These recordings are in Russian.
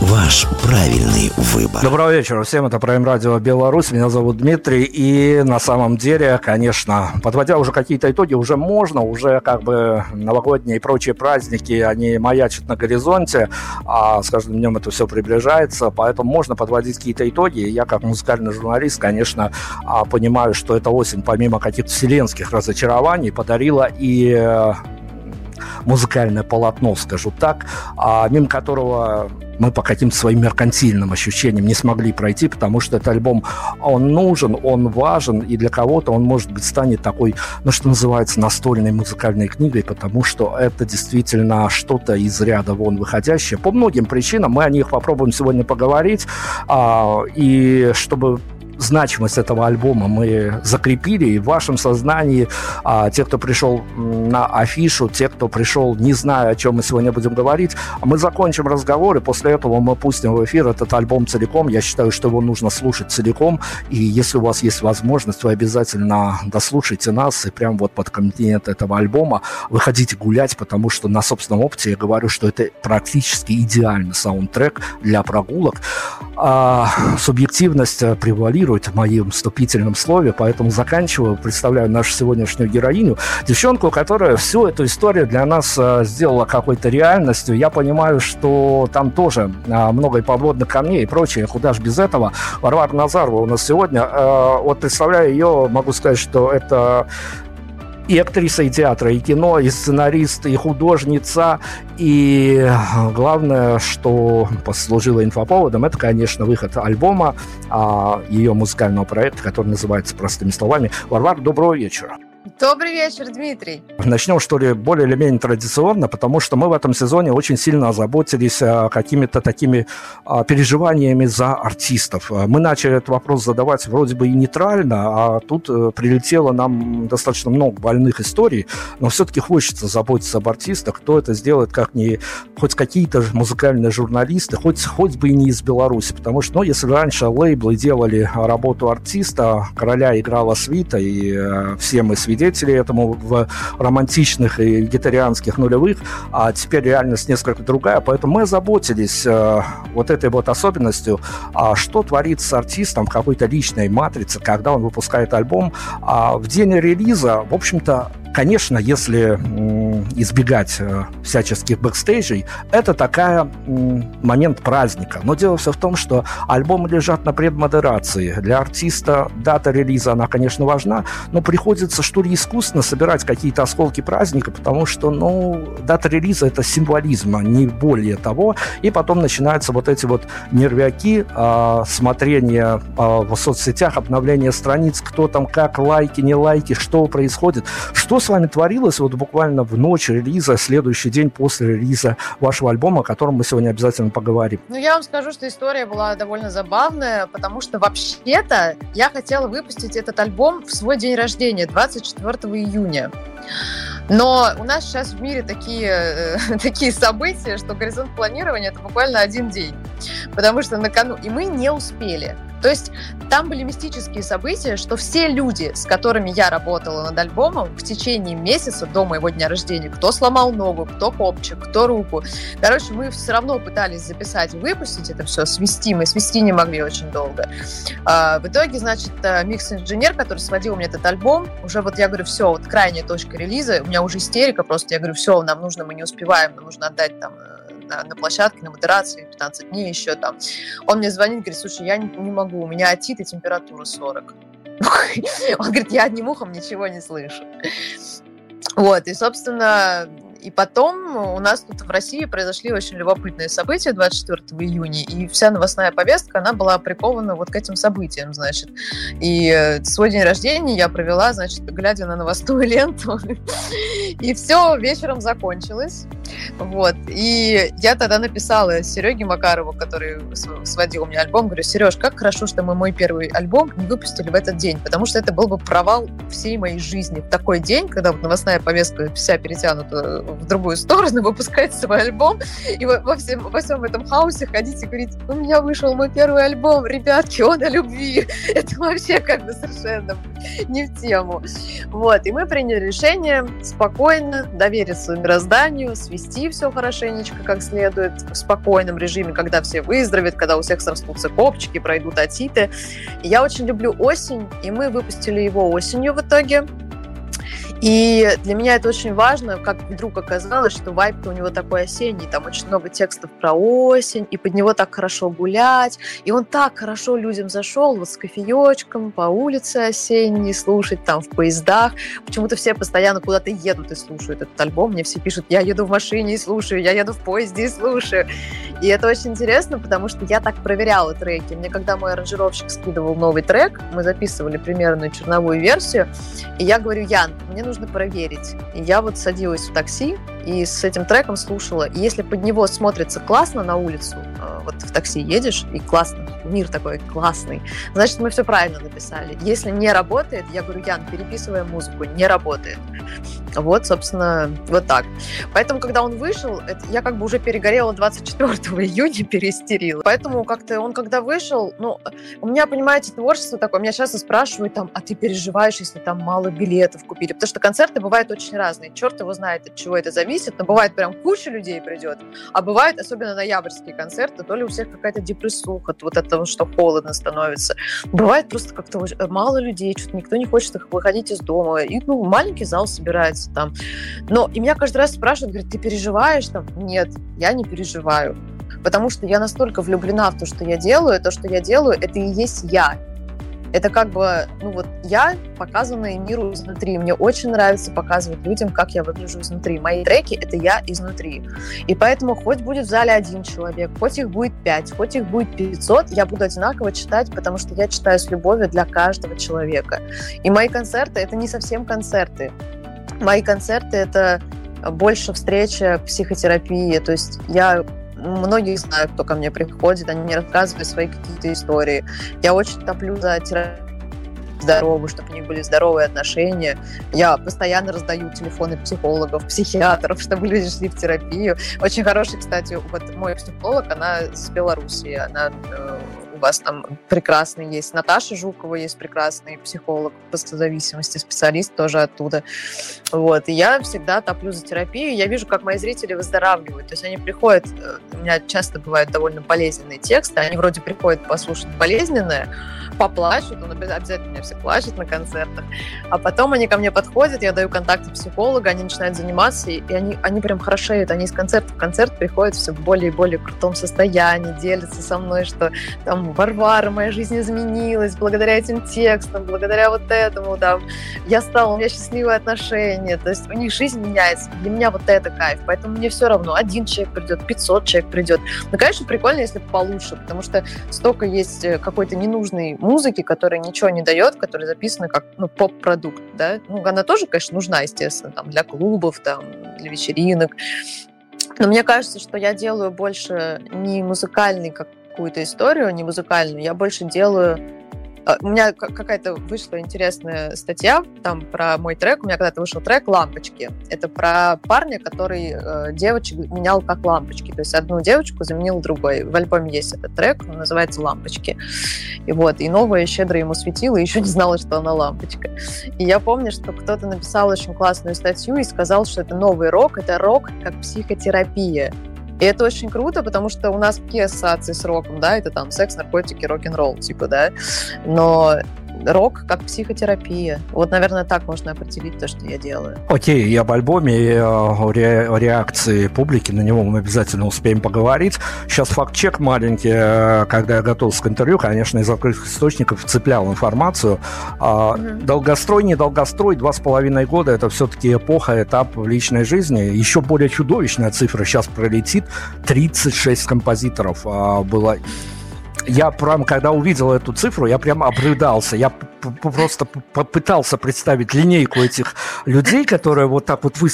ваш правильный выбор. Доброго вечера всем, это Прайм Радио Беларусь, меня зовут Дмитрий, и на самом деле, конечно, подводя уже какие-то итоги, уже можно, уже как бы новогодние и прочие праздники, они маячат на горизонте, а с каждым днем это все приближается, поэтому можно подводить какие-то итоги, я как музыкальный журналист, конечно, а, понимаю, что эта осень, помимо каких-то вселенских разочарований, подарила и э, музыкальное полотно, скажу так, а мимо которого мы по каким-то своим меркантильным ощущениям не смогли пройти, потому что этот альбом, он нужен, он важен, и для кого-то он, может быть, станет такой, ну, что называется, настольной музыкальной книгой, потому что это действительно что-то из ряда вон выходящее. По многим причинам мы о них попробуем сегодня поговорить, а, и чтобы значимость этого альбома мы закрепили, и в вашем сознании а, те, кто пришел на афишу, те, кто пришел, не зная, о чем мы сегодня будем говорить, мы закончим разговор, и после этого мы пустим в эфир этот альбом целиком. Я считаю, что его нужно слушать целиком, и если у вас есть возможность, вы обязательно дослушайте нас, и прям вот под континент этого альбома выходите гулять, потому что на собственном опыте я говорю, что это практически идеальный саундтрек для прогулок. А, субъективность превалирует фигурирует в моем вступительном слове, поэтому заканчиваю, представляю нашу сегодняшнюю героиню, девчонку, которая всю эту историю для нас э, сделала какой-то реальностью. Я понимаю, что там тоже э, много и подводных камней и прочее, куда же без этого. Варвара Назарова у нас сегодня. Э, вот представляю ее, могу сказать, что это и актриса, и театра, и кино, и сценарист, и художница. И главное, что послужило инфоповодом, это, конечно, выход альбома, а, ее музыкального проекта, который называется простыми словами «Варвар, доброго вечера». Добрый вечер, Дмитрий. Начнем, что ли, более или менее традиционно, потому что мы в этом сезоне очень сильно озаботились а, какими-то такими а, переживаниями за артистов. Мы начали этот вопрос задавать вроде бы и нейтрально, а тут а, прилетело нам достаточно много больных историй, но все-таки хочется заботиться об артистах. Кто это сделает, как не хоть какие-то музыкальные журналисты, хоть, хоть бы и не из Беларуси, потому что, ну, если раньше лейблы делали работу артиста, короля играла свита, и а, все мы свидетели свидетели этому в романтичных и вегетарианских нулевых, а теперь реальность несколько другая, поэтому мы заботились э, вот этой вот особенностью, а что творится с артистом в какой-то личной матрице, когда он выпускает альбом, а в день релиза, в общем-то, Конечно, если избегать э, всяческих бэкстейджей, это такая момент праздника. Но дело все в том, что альбомы лежат на предмодерации. Для артиста дата релиза, она, конечно, важна, но приходится, что ли, искусственно собирать какие-то осколки праздника, потому что, ну, дата релиза – это символизм, а не более того. И потом начинаются вот эти вот нервяки, э, смотрение э, в соцсетях, обновление страниц, кто там как, лайки, не лайки, что происходит. Что с вами творилось вот буквально в ночь релиза, следующий день после релиза вашего альбома, о котором мы сегодня обязательно поговорим? Ну, я вам скажу, что история была довольно забавная, потому что вообще-то я хотела выпустить этот альбом в свой день рождения, 24 июня. Но у нас сейчас в мире такие, э, такие события, что горизонт планирования это буквально один день. Потому что накануне... И мы не успели. То есть там были мистические события, что все люди, с которыми я работала над альбомом в течение месяца до моего дня рождения, кто сломал ногу, кто копчик, кто руку, короче, мы все равно пытались записать выпустить это все, свести, мы свести не могли очень долго. А, в итоге, значит, э, микс-инженер, который сводил мне этот альбом, уже вот я говорю, все, вот крайняя точка релиза, у меня уже истерика просто, я говорю, все, нам нужно, мы не успеваем, нам нужно отдать там э, на, на площадке, на модерации, 15 дней еще там. Он мне звонит, говорит, слушай, я не, не могу, у меня отит и температура 40. Он говорит, я одним ухом ничего не слышу. Вот, и, собственно, и потом у нас тут в России произошли очень любопытные события 24 июня, и вся новостная повестка, она была прикована вот к этим событиям, значит. И свой день рождения я провела, значит, глядя на новостную ленту, и все вечером закончилось. Вот. И я тогда написала Сереге Макарову, который сводил мне альбом, говорю, Сереж, как хорошо, что мы мой первый альбом не выпустили в этот день, потому что это был бы провал всей моей жизни. В такой день, когда вот новостная повестка вся перетянута в другую сторону, выпускать свой альбом, и во всем, во всем этом хаосе ходить и говорить, у меня вышел мой первый альбом, ребятки, он о любви. Это вообще как бы совершенно не в тему. Вот. И мы приняли решение спокойно довериться мирозданию, свести все хорошенечко, как следует, в спокойном режиме, когда все выздоровеют, когда у всех срастутся копчики, пройдут атиты. Я очень люблю осень, и мы выпустили его осенью в итоге. И для меня это очень важно, как вдруг оказалось, что вайп у него такой осенний, там очень много текстов про осень, и под него так хорошо гулять, и он так хорошо людям зашел, вот с кофеечком по улице осенней, слушать там в поездах. Почему-то все постоянно куда-то едут и слушают этот альбом. Мне все пишут, я еду в машине и слушаю, я еду в поезде и слушаю. И это очень интересно, потому что я так проверяла треки. Мне когда мой аранжировщик скидывал новый трек, мы записывали примерную черновую версию, и я говорю, Ян, мне нужно проверить. И я вот садилась в такси и с этим треком слушала. И если под него смотрится классно на улицу, э, вот в такси едешь, и классно, мир такой классный, значит, мы все правильно написали. Если не работает, я говорю, Ян, переписываем музыку, не работает. Вот, собственно, вот так. Поэтому, когда он вышел, это, я как бы уже перегорела 24 июня, переистерила. Поэтому как-то он, когда вышел, ну, у меня, понимаете, творчество такое, меня часто спрашивают, там, а ты переживаешь, если там мало билетов купили? Потому что концерты бывают очень разные. Черт его знает, от чего это зависит, но бывает прям куча людей придет, а бывает, особенно ноябрьские концерты, то ли у всех какая-то депрессуха, вот это, что холодно становится. Бывает просто как-то мало людей, что-то никто не хочет выходить из дома, и, ну, маленький зал собирается там. Но и меня каждый раз спрашивают, говорят, ты переживаешь там? Нет, я не переживаю. Потому что я настолько влюблена в то, что я делаю, то, что я делаю, это и есть я. Это как бы, ну вот я, показанная миру изнутри. Мне очень нравится показывать людям, как я выгляжу изнутри. Мои треки — это я изнутри. И поэтому хоть будет в зале один человек, хоть их будет пять, хоть их будет 500, я буду одинаково читать, потому что я читаю с любовью для каждого человека. И мои концерты — это не совсем концерты. Мои концерты — это больше встреча психотерапии. То есть я многие знают, кто ко мне приходит, они мне рассказывают свои какие-то истории. Я очень топлю за терапию здоровы, чтобы у них были здоровые отношения. Я постоянно раздаю телефоны психологов, психиатров, чтобы люди шли в терапию. Очень хороший, кстати, вот мой психолог, она с Белоруссии, она э, вас там прекрасный есть. Наташа Жукова есть прекрасный психолог по зависимости, специалист тоже оттуда. Вот. И я всегда топлю за терапию. Я вижу, как мои зрители выздоравливают. То есть они приходят, э, у меня часто бывают довольно болезненные тексты, они вроде приходят послушать болезненное, поплачут, он обязательно меня все плачут на концертах. А потом они ко мне подходят, я даю контакты психолога, они начинают заниматься, и они, они прям хорошеют, они из концерта в концерт приходят все в более и более крутом состоянии, делятся со мной, что там Варвара, моя жизнь изменилась благодаря этим текстам, благодаря вот этому, там, я стала, у меня счастливые отношения, то есть у них жизнь меняется. Для меня вот это кайф, поэтому мне все равно, один человек придет, 500 человек придет. Ну, конечно, прикольно, если получше, потому что столько есть э, какой-то ненужной музыки, которая ничего не дает, которая записана как ну, поп-продукт, да, ну, она тоже, конечно, нужна, естественно, там, для клубов, там, для вечеринок, но мне кажется, что я делаю больше не музыкальный как какую-то историю, не музыкальную, я больше делаю а, у меня какая-то вышла интересная статья там про мой трек. У меня когда-то вышел трек «Лампочки». Это про парня, который э, девочек менял как лампочки. То есть одну девочку заменил другой. В альбоме есть этот трек, он называется «Лампочки». И вот, и новая щедро ему светила, и еще не знала, что она лампочка. И я помню, что кто-то написал очень классную статью и сказал, что это новый рок, это рок как психотерапия. И это очень круто, потому что у нас какие ассоциации с роком, да, это там секс, наркотики, рок-н-ролл, типа, да, но рок как психотерапия. Вот, наверное, так можно определить то, что я делаю. Окей, я об альбоме и о реакции публики, на него мы обязательно успеем поговорить. Сейчас факт-чек маленький. Э, когда я готовился к интервью, конечно, из открытых источников цеплял информацию. Mm-hmm. Долгострой, не долгострой, два с половиной года – это все-таки эпоха, этап в личной жизни. Еще более чудовищная цифра сейчас пролетит. 36 композиторов а, было я прям, когда увидел эту цифру, я прям обрыдался. Я просто попытался представить линейку этих людей, которые вот так вот вы...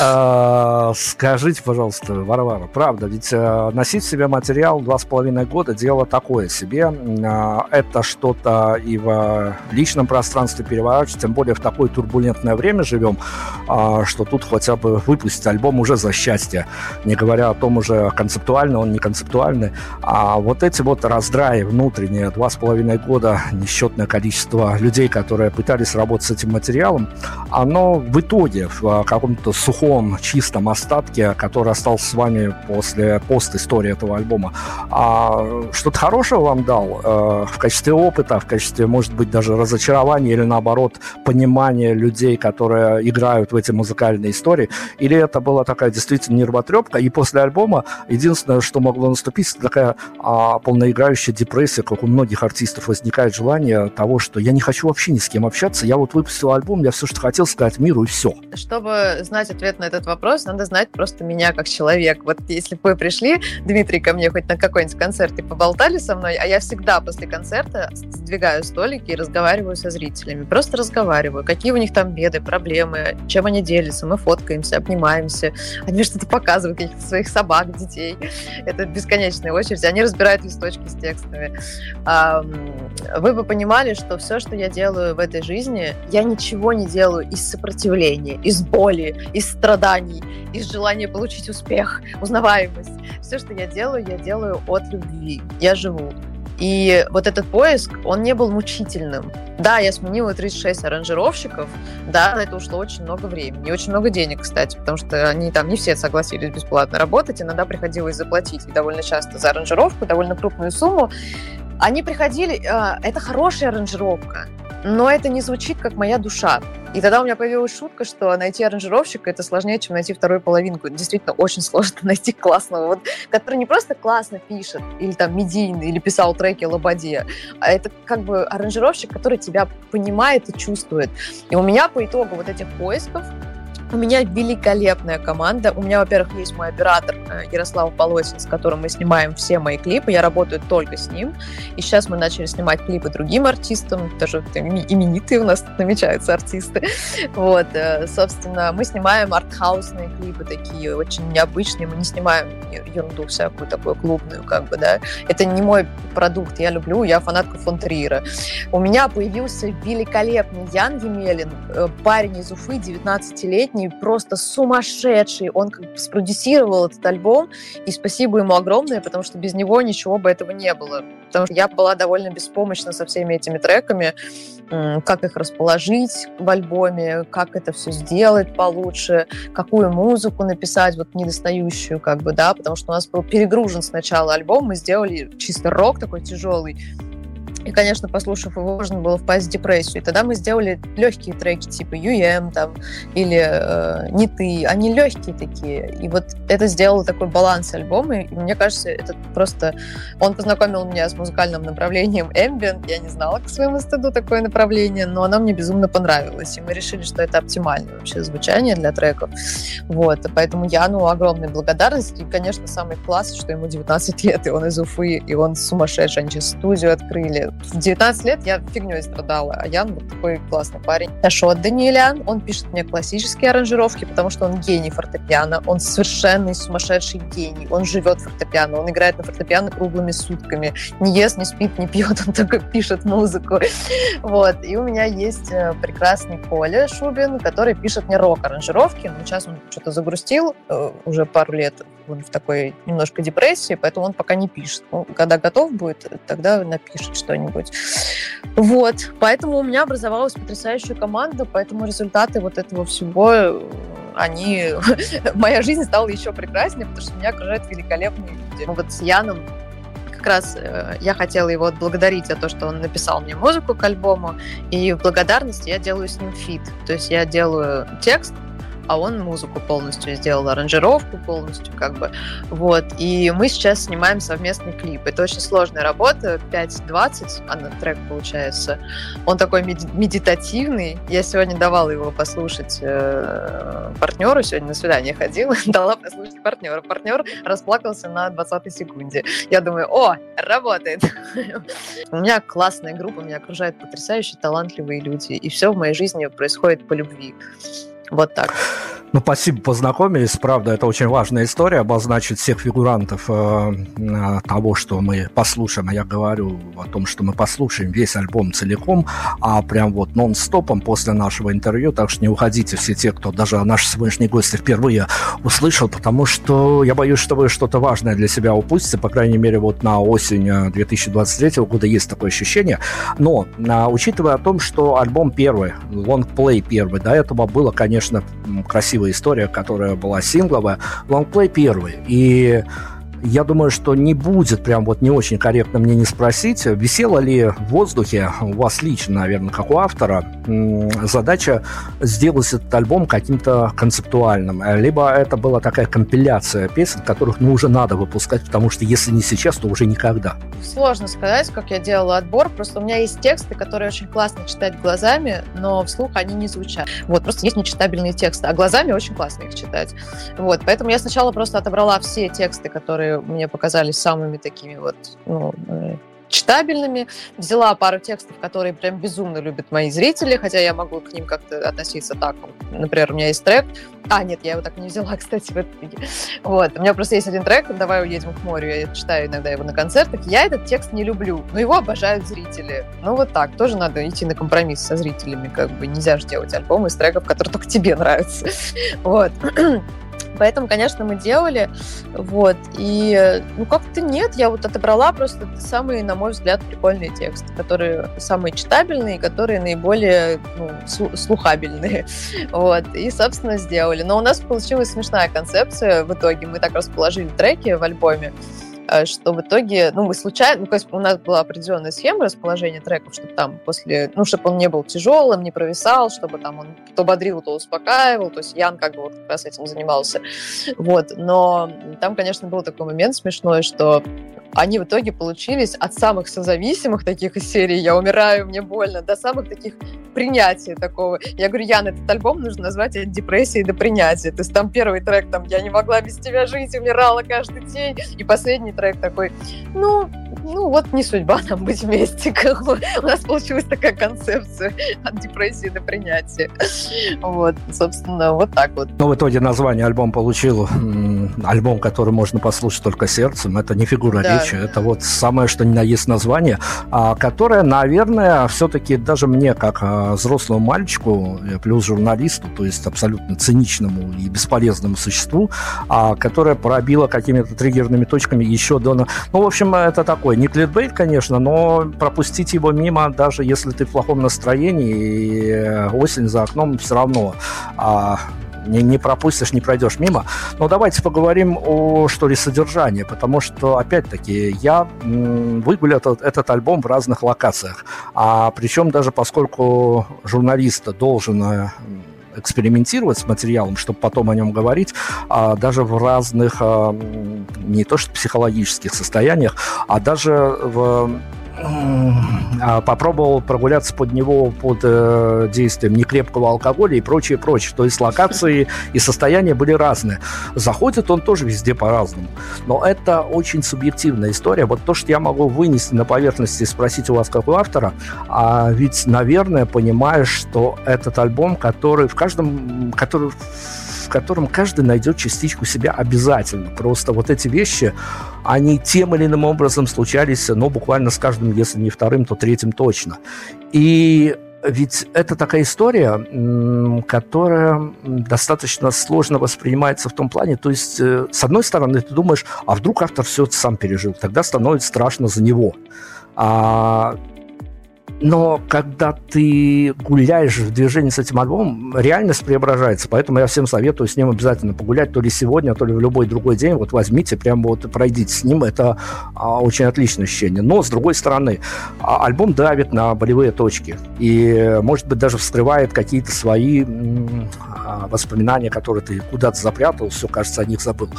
Э, скажите, пожалуйста, Варвара, правда, ведь э, носить себе материал два с половиной года дело такое себе. Э, это что-то и в личном пространстве переворачивать, тем более в такое турбулентное время живем, что тут хотя бы выпустить альбом уже за счастье, не говоря о том уже концептуально, он не концептуальный. А вот эти вот раздраи внутренние, два с половиной года, несчетное количество людей, которые пытались работать с этим материалом, оно в итоге в а, каком-то сухом, чистом остатке, который остался с вами после пост-истории этого альбома, а что-то хорошее вам дал э, в качестве опыта, в качестве, может быть, даже разочарования или, наоборот, понимания людей, которые играют в эти музыкальные истории? Или это была такая действительно нервотрепка, и после альбома единственное, что могло наступить, такая а, полноиграющая депрессия, как у многих артистов возникает желание того, что я не хочу вообще ни с кем общаться, я вот выпустил альбом, я все, что хотел сказать миру, и все. Чтобы знать ответ на этот вопрос, надо знать просто меня как человек. Вот если бы вы пришли, Дмитрий, ко мне хоть на какой-нибудь концерт и поболтали со мной, а я всегда после концерта сдвигаю столики и разговариваю со зрителями. Просто разговариваю, какие у них там беды, проблемы, чем они делятся, мы фоткаемся, обнимаемся, они что-то показывают, каких-то своих собак, детей. Это бесконечная очередь. Они разбирают листочки с текстами. Вы бы понимали, что все, что я делаю в этой жизни, я ничего не делаю из сопротивления, из боли, из страданий, из желания получить успех, узнаваемость. Все, что я делаю, я делаю от любви. Я живу. И вот этот поиск, он не был мучительным. Да, я сменила 36 аранжировщиков, да, на это ушло очень много времени очень много денег, кстати, потому что они там не все согласились бесплатно работать, иногда приходилось заплатить довольно часто за аранжировку, довольно крупную сумму. Они приходили, э, это хорошая аранжировка, но это не звучит как моя душа. И тогда у меня появилась шутка, что найти аранжировщика это сложнее, чем найти вторую половинку. Действительно, очень сложно найти классного, вот, который не просто классно пишет, или там медийный, или писал треки Лободе, а это как бы аранжировщик, который тебя понимает и чувствует. И у меня по итогу вот этих поисков у меня великолепная команда. У меня, во-первых, есть мой оператор э, Ярослав Полосин, с которым мы снимаем все мои клипы. Я работаю только с ним. И сейчас мы начали снимать клипы другим артистам. Тоже именитые у нас намечаются артисты. Вот, э, собственно, мы снимаем артхаусные клипы такие, очень необычные. Мы не снимаем ерунду всякую такую клубную, как бы, да. Это не мой продукт. Я люблю, я фанатка фон. У меня появился великолепный Ян Емелин, э, парень из Уфы, 19-летний, песни просто сумасшедший. Он как бы спродюсировал этот альбом, и спасибо ему огромное, потому что без него ничего бы этого не было. Потому что я была довольно беспомощна со всеми этими треками, как их расположить в альбоме, как это все сделать получше, какую музыку написать, вот недостающую, как бы, да, потому что у нас был перегружен сначала альбом, мы сделали чисто рок такой тяжелый, и, конечно, послушав его, можно было впасть в депрессию. И тогда мы сделали легкие треки, типа UM там, или э, «Не ты». Они легкие такие. И вот это сделало такой баланс альбома. И мне кажется, это просто... Он познакомил меня с музыкальным направлением ambient. Я не знала к своему стыду такое направление, но оно мне безумно понравилось. И мы решили, что это оптимальное вообще звучание для треков. Вот. Поэтому Яну огромная благодарность. И, конечно, самый класс, что ему 19 лет, и он из Уфы, и он сумасшедший. Они сейчас студию открыли в 19 лет я фигней страдала, а Ян вот такой классный парень. Ашот Даниэлян, он пишет мне классические аранжировки, потому что он гений фортепиано, он совершенный сумасшедший гений, он живет фортепиано, он играет на фортепиано круглыми сутками, не ест, не спит, не пьет, он только пишет музыку. Вот. И у меня есть э, прекрасный Коля Шубин, который пишет мне рок-аранжировки, но сейчас он что-то загрустил э, уже пару лет он в такой немножко депрессии, поэтому он пока не пишет. Ну, когда готов будет, тогда напишет что-нибудь что-нибудь. Вот, поэтому у меня образовалась потрясающая команда, поэтому результаты вот этого всего, они... Моя жизнь стала еще прекраснее, потому что меня окружают великолепные люди. Вот с Яном как раз э, я хотела его отблагодарить за то, что он написал мне музыку к альбому, и в благодарность я делаю с ним feat. То есть я делаю текст, а он музыку полностью сделал, аранжировку полностью, как бы, вот, и мы сейчас снимаем совместный клип. Это очень сложная работа, 5.20, а на трек получается. Он такой медитативный. Я сегодня давала его послушать э, партнеру, сегодня на свидание ходила, дала послушать партнеру. Партнер расплакался на 20 секунде. Я думаю, о, работает. У меня классная группа, меня окружают потрясающие, талантливые люди, и все в моей жизни происходит по любви. Вот так. Ну, спасибо, познакомились. Правда, это очень важная история, обозначить всех фигурантов э, того, что мы послушаем. Я говорю о том, что мы послушаем весь альбом целиком, а прям вот нон-стопом после нашего интервью. Так что не уходите все те, кто даже наши сегодняшние гости впервые услышал, потому что я боюсь, что вы что-то важное для себя упустите. По крайней мере, вот на осень 2023 э, года есть такое ощущение. Но, э, учитывая о том, что альбом первый, лонгплей первый, до этого было, конечно, красиво красивая история, которая была сингловая. Лонгплей первый. И я думаю, что не будет прям вот не очень корректно мне не спросить, висела ли в воздухе у вас лично, наверное, как у автора, задача сделать этот альбом каким-то концептуальным, либо это была такая компиляция песен, которых ну уже надо выпускать, потому что если не сейчас, то уже никогда. Сложно сказать, как я делала отбор, просто у меня есть тексты, которые очень классно читать глазами, но вслух они не звучат. Вот, просто есть нечитабельные тексты, а глазами очень классно их читать. Вот, поэтому я сначала просто отобрала все тексты, которые мне показались самыми такими вот ну, э, читабельными. Взяла пару текстов, которые прям безумно любят мои зрители, хотя я могу к ним как-то относиться так. Например, у меня есть трек. А, нет, я его так не взяла, кстати, в итоге. Вот. У меня просто есть один трек, «Давай уедем к морю». Я читаю иногда его на концертах. Я этот текст не люблю, но его обожают зрители. Ну, вот так. Тоже надо идти на компромисс со зрителями. Как бы нельзя же делать альбом из треков, которые только тебе нравятся. Вот. Поэтому, конечно, мы делали, вот, и, ну, как-то нет, я вот отобрала просто самые, на мой взгляд, прикольные тексты, которые самые читабельные, которые наиболее, ну, слухабельные, вот, и, собственно, сделали. Но у нас получилась смешная концепция. В итоге, мы так расположили треки в альбоме, что в итоге, ну, мы случайно, ну, то есть у нас была определенная схема расположения треков, чтобы там после, ну, чтобы он не был тяжелым, не провисал, чтобы там он то бодрил, то успокаивал, то есть Ян как бы вот как раз этим занимался, вот, но там, конечно, был такой момент смешной, что они в итоге получились от самых созависимых таких из серии «Я умираю, мне больно», до самых таких принятия такого. Я говорю, Ян, этот альбом нужно назвать от депрессии до принятия. То есть там первый трек, там «Я не могла без тебя жить, умирала каждый день», и последний трек такой, ну, ну вот не судьба нам быть вместе. Как бы. У нас получилась такая концепция от депрессии до принятия. Вот, собственно, вот так вот. Но в итоге название альбом получил альбом, который можно послушать только сердцем. Это не фигура да. речи, это вот самое, что ни на есть название, а, которое, наверное, все-таки даже мне, как а, взрослому мальчику, э, плюс журналисту, то есть абсолютно циничному и бесполезному существу, а, которое пробило какими-то триггерными точками еще до... Ну, в общем, это такой не клитбейт, конечно, но пропустить его мимо, даже если ты в плохом настроении, и э, осень за окном все равно а, не, не пропустишь, не пройдешь мимо. Но давайте поговорим о, что ли, содержании, потому что, опять-таки, я выгулял этот, этот альбом в разных локациях. А причем даже поскольку журналист должен э, экспериментировать с материалом, чтобы потом о нем говорить, а даже в разных, а, не то что психологических состояниях, а даже в попробовал прогуляться под него под э, действием некрепкого алкоголя и прочее, прочее. То есть локации и состояния были разные. Заходит он тоже везде по-разному. Но это очень субъективная история. Вот то, что я могу вынести на поверхности и спросить у вас как у автора, а ведь, наверное, понимаешь, что этот альбом, который в каждом, который в котором каждый найдет частичку себя обязательно. Просто вот эти вещи, они тем или иным образом случались, но буквально с каждым, если не вторым, то третьим точно. И ведь это такая история, которая достаточно сложно воспринимается в том плане, то есть, э, с одной стороны, ты думаешь, а вдруг автор все это сам пережил, тогда становится страшно за него. А но когда ты гуляешь в движении с этим альбомом, реальность преображается. Поэтому я всем советую с ним обязательно погулять то ли сегодня, то ли в любой другой день. Вот возьмите, прямо вот пройдите с ним. Это а, очень отличное ощущение. Но, с другой стороны, а, альбом давит на болевые точки. И, может быть, даже вскрывает какие-то свои а, воспоминания, которые ты куда-то запрятал, все, кажется, о них забыл.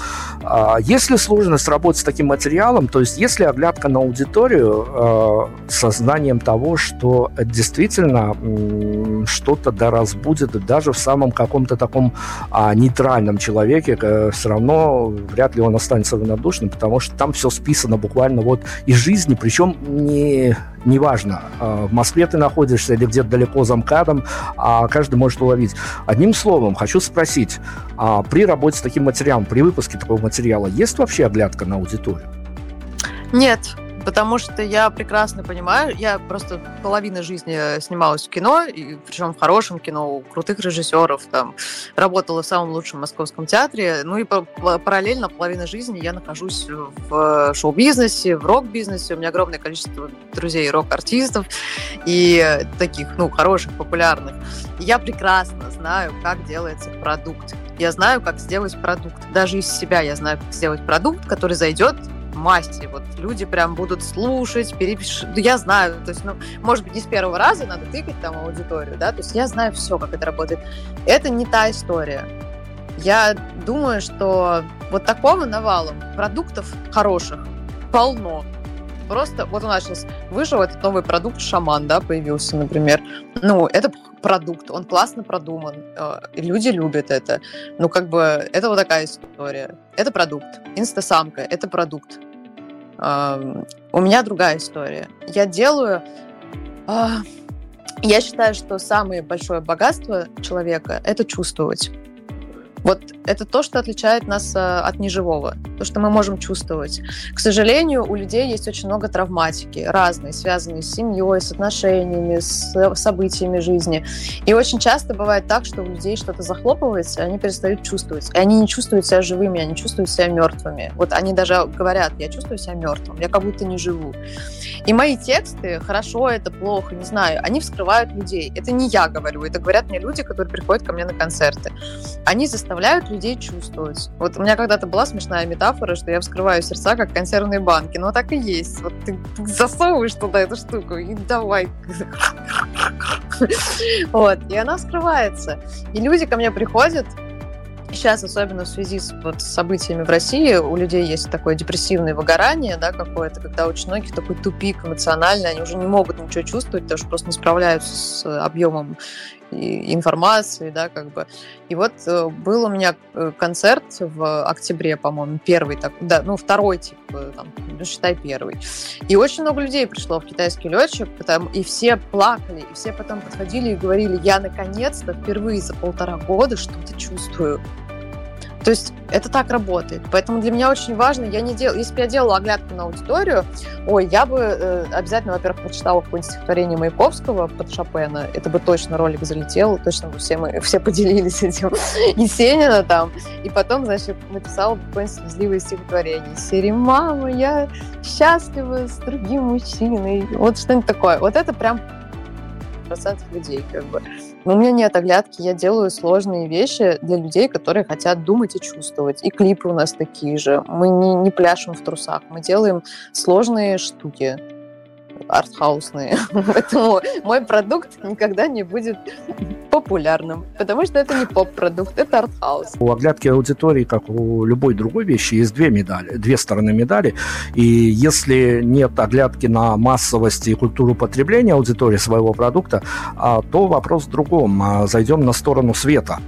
А, если сложность работать с таким материалом, то есть если оглядка на аудиторию а, сознанием того, что действительно что-то да разбудит даже в самом каком-то таком а, нейтральном человеке, э, все равно вряд ли он останется равнодушным, потому что там все списано буквально вот из жизни, причем не неважно, а, в Москве ты находишься или где-то далеко за МКАДом, а каждый может уловить. Одним словом, хочу спросить, а при работе с таким материалом, при выпуске такого материала, есть вообще оглядка на аудиторию? Нет, Потому что я прекрасно понимаю, я просто половину жизни снималась в кино, и, причем в хорошем кино, у крутых режиссеров, там, работала в самом лучшем московском театре, ну и параллельно половина жизни я нахожусь в шоу-бизнесе, в рок-бизнесе, у меня огромное количество друзей рок-артистов и таких, ну, хороших, популярных. И я прекрасно знаю, как делается продукт. Я знаю, как сделать продукт. Даже из себя я знаю, как сделать продукт, который зайдет масти. Вот люди прям будут слушать, перепишут. Ну, я знаю, то есть, ну, может быть, не с первого раза надо тыкать там аудиторию, да, то есть я знаю все, как это работает. Это не та история. Я думаю, что вот такого навалом продуктов хороших полно. Просто вот у нас сейчас вышел этот новый продукт «Шаман», да, появился, например. Ну, это продукт, он классно продуман, э, люди любят это. Ну, как бы, это вот такая история. Это продукт. Инстасамка – это продукт. У меня другая история. Я делаю... А, я считаю, что самое большое богатство человека – это чувствовать. Вот это то, что отличает нас э, от неживого, то, что мы можем чувствовать. К сожалению, у людей есть очень много травматики, разные, связанные с семьей, с отношениями, с событиями жизни. И очень часто бывает так, что у людей что-то захлопывается, и они перестают чувствовать. И они не чувствуют себя живыми, они чувствуют себя мертвыми. Вот они даже говорят, я чувствую себя мертвым, я как будто не живу. И мои тексты, хорошо это, плохо, не знаю, они вскрывают людей. Это не я говорю, это говорят мне люди, которые приходят ко мне на концерты. Они заставляют людей чувствовать. Вот у меня когда-то была смешная метафора, что я вскрываю сердца, как консервные банки. Но так и есть. Вот ты засовываешь туда эту штуку и давай. Вот. И она вскрывается. И люди ко мне приходят, Сейчас, особенно в связи с вот, событиями в России, у людей есть такое депрессивное выгорание, да, какое-то, когда очень многих такой тупик эмоциональный, они уже не могут ничего чувствовать, потому что просто не справляются с объемом информации, да, как бы. И вот э, был у меня э, концерт в октябре, по-моему, первый, так, да, ну, второй, типа, там, ну, считай, первый. И очень много людей пришло в китайский летчик, и все плакали, и все потом подходили и говорили, я наконец-то впервые за полтора года что-то чувствую. То есть это так работает. Поэтому для меня очень важно, я не делаю, если бы я делала оглядку на аудиторию, ой, я бы э, обязательно, во-первых, прочитала какое-нибудь стихотворение Маяковского под Шопена, это бы точно ролик залетел, точно бы все мы все поделились этим, и Сенина там, и потом, значит, написала бы какое-нибудь слезливое стихотворение. Серии «Мама, я счастлива с другим мужчиной». Вот что-нибудь такое. Вот это прям процентов людей, как бы. Но у меня нет оглядки, я делаю сложные вещи для людей, которые хотят думать и чувствовать. И клипы у нас такие же. Мы не, не пляшем в трусах, мы делаем сложные штуки артхаусные. Поэтому мой продукт никогда не будет популярным, потому что это не поп-продукт, это артхаус. У оглядки аудитории, как у любой другой вещи, есть две медали, две стороны медали. И если нет оглядки на массовость и культуру потребления аудитории своего продукта, а, то вопрос в другом. А, зайдем на сторону света.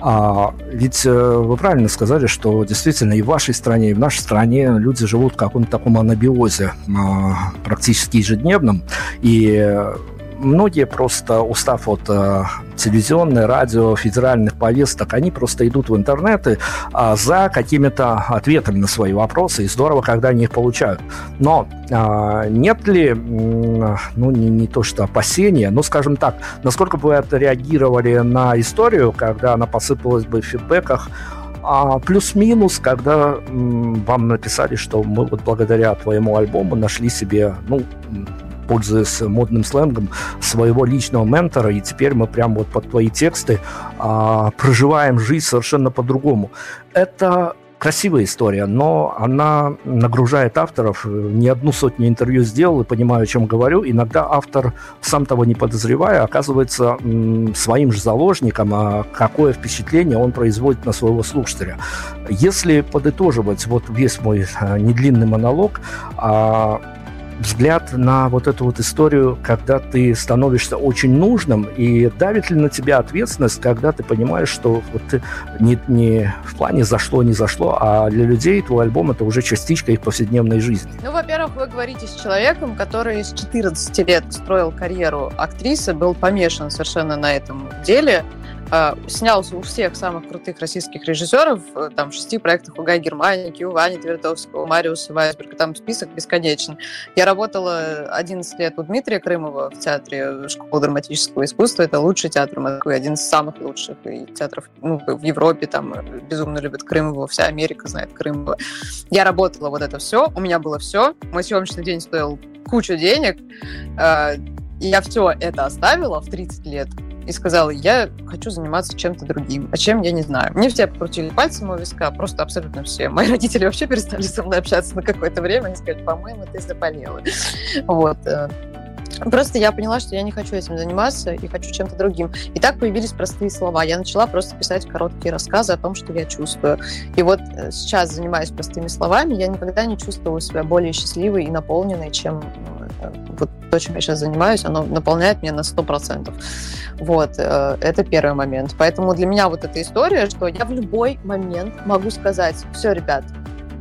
А, ведь э, вы правильно сказали, что действительно и в вашей стране, и в нашей стране люди живут в каком-то таком анабиозе практически ежедневном. И многие просто, устав от э, телевизионной, радио, федеральных повесток, они просто идут в интернеты э, за какими-то ответами на свои вопросы, и здорово, когда они их получают. Но э, нет ли, ну, не, не то что опасения, но, скажем так, насколько бы вы отреагировали на историю, когда она посыпалась бы в фидбэках, а плюс-минус, когда вам написали, что мы вот благодаря твоему альбому нашли себе, ну, пользуясь модным сленгом, своего личного ментора, и теперь мы прям вот под твои тексты а, проживаем жизнь совершенно по-другому. Это красивая история, но она нагружает авторов. Не одну сотню интервью сделал и понимаю, о чем говорю. Иногда автор, сам того не подозревая, оказывается своим же заложником, а какое впечатление он производит на своего слушателя. Если подытоживать вот весь мой а, недлинный монолог, а, взгляд на вот эту вот историю, когда ты становишься очень нужным, и давит ли на тебя ответственность, когда ты понимаешь, что вот ты не, не в плане зашло, не зашло, а для людей твой альбом это уже частичка их повседневной жизни? Ну, во-первых, вы говорите с человеком, который с 14 лет строил карьеру актрисы, был помешан совершенно на этом деле, снялся у всех самых крутых российских режиссеров, э, там, в шести проектах у Гая Германики, у Вани Твердовского, Мариуса Вайсберга, там список бесконечен. Я работала 11 лет у Дмитрия Крымова в театре школы драматического искусства. Это лучший театр Москвы, один из самых лучших и театров ну, в Европе, там безумно любят Крымова, вся Америка знает Крымова. Я работала вот это все, у меня было все. Мой съемочный день стоил кучу денег. Э, я все это оставила в 30 лет и сказала, я хочу заниматься чем-то другим. А чем, я не знаю. Мне все покрутили пальцем у виска, просто абсолютно все. Мои родители вообще перестали со мной общаться на какое-то время. Они сказали, по-моему, ты заболела. Вот. Просто я поняла, что я не хочу этим заниматься и хочу чем-то другим. И так появились простые слова. Я начала просто писать короткие рассказы о том, что я чувствую. И вот э, сейчас, занимаясь простыми словами, я никогда не чувствовала себя более счастливой и наполненной, чем э, вот то, чем я сейчас занимаюсь, оно наполняет меня на 100%. Вот, э, это первый момент. Поэтому для меня вот эта история, что я в любой момент могу сказать, все, ребят,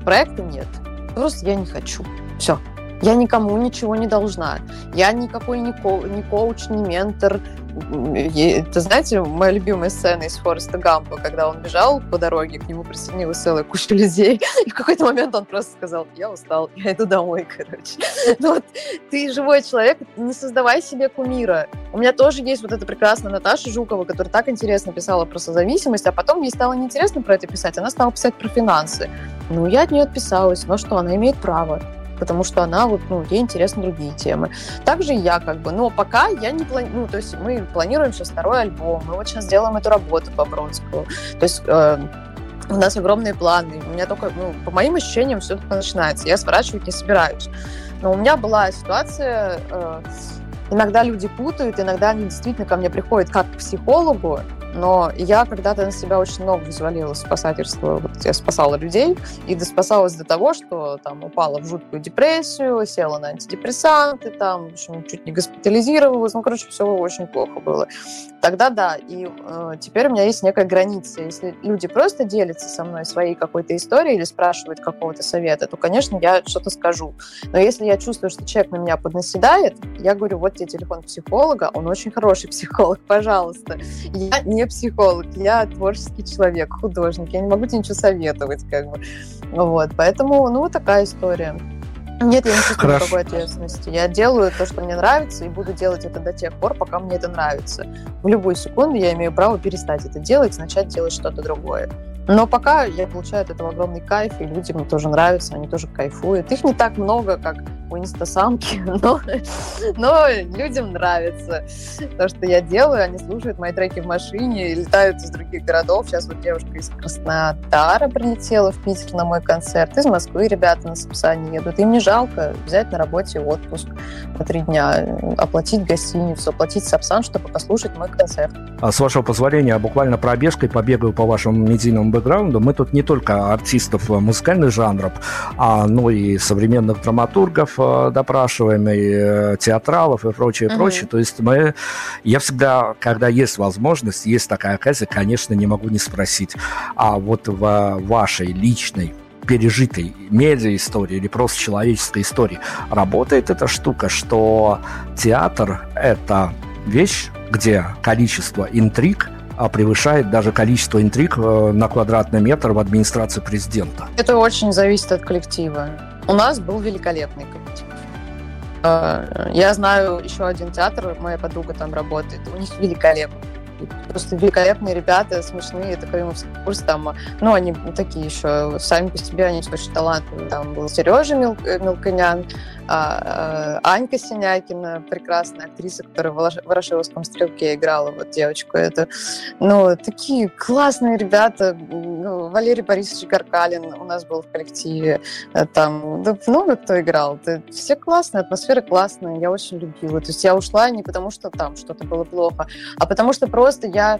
проекта нет, просто я не хочу. Все, я никому ничего не должна. Я никакой не, ко- не коуч, не ментор, это, знаете, моя любимая сцена из Фореста Гампа, когда он бежал по дороге, к нему присоединилась целая куча людей, и в какой-то момент он просто сказал, я устал, я иду домой, короче. Ну, вот, ты живой человек, не создавай себе кумира. У меня тоже есть вот эта прекрасная Наташа Жукова, которая так интересно писала про созависимость, а потом ей стало неинтересно про это писать, она стала писать про финансы. Ну, я от нее отписалась, но что, она имеет право потому что она вот, ну, ей интересны другие темы. Также я как бы, но пока я не планирую, ну, то есть мы планируем сейчас второй альбом, мы вот сейчас делаем эту работу по Бродскому, то есть э, у нас огромные планы, у меня только, ну, по моим ощущениям, все только начинается, я сворачивать не собираюсь. Но у меня была ситуация, э, иногда люди путают, иногда они действительно ко мне приходят как к психологу, но я когда-то на себя очень много взвалила спасательства. Вот я спасала людей, и доспасалась до того, что там упала в жуткую депрессию, села на антидепрессанты, там, в общем, чуть не госпитализировалась. Ну, короче, все очень плохо было. Тогда да. И э, теперь у меня есть некая граница. Если люди просто делятся со мной своей какой-то историей или спрашивают какого-то совета, то, конечно, я что-то скажу. Но если я чувствую, что человек на меня поднаседает, я говорю, вот тебе телефон психолога, он очень хороший психолог, пожалуйста. Я не психолог, я творческий человек, художник, я не могу тебе ничего советовать, как бы. Вот, поэтому, ну, вот такая история. Нет, я не чувствую Хорошо. никакой ответственности. Я делаю то, что мне нравится, и буду делать это до тех пор, пока мне это нравится. В любую секунду я имею право перестать это делать, начать делать что-то другое. Но пока я получаю от этого огромный кайф, и людям тоже нравится, они тоже кайфуют. Их не так много, как у инстасамки, но, но людям нравится то, что я делаю. Они слушают мои треки в машине, летают из других городов. Сейчас вот девушка из Краснодара прилетела в Питер на мой концерт. Из Москвы ребята на Сапсане едут. Им не жалко взять на работе отпуск на три дня, оплатить гостиницу, оплатить Сапсан, чтобы послушать мой концерт. А с вашего позволения, буквально пробежкой побегаю по вашему медийному бэкграунду. Мы тут не только артистов музыкальных жанров, а, ну и современных драматургов, Э, допрашиваем, и э, театралов, и прочее, угу. прочее. То есть мы... Я всегда, когда есть возможность, есть такая оказия, конечно, не могу не спросить. А вот в вашей личной пережитой медиа-истории или просто человеческой истории работает эта штука, что театр — это вещь, где количество интриг превышает даже количество интриг э, на квадратный метр в администрации президента. Это очень зависит от коллектива. У нас был великолепный коллектив. Э, я знаю еще один театр, моя подруга там работает, у них великолепный просто великолепные ребята, смешные, это Крымовский курс, там, ну, они такие еще, сами по себе, они очень талантливые. Там был Сережа Мел, Мелконян, А, а, Анька Синякина, прекрасная актриса, которая в «Ворошиловском стрелке» играла вот девочку эту. Ну, такие классные ребята. Ну, Валерий Борисович Гаркалин у нас был в коллективе. Э, там да, много кто играл. Все классные, атмосфера классная. Я очень любила. То есть я ушла не потому, что там что-то было плохо, а потому что просто я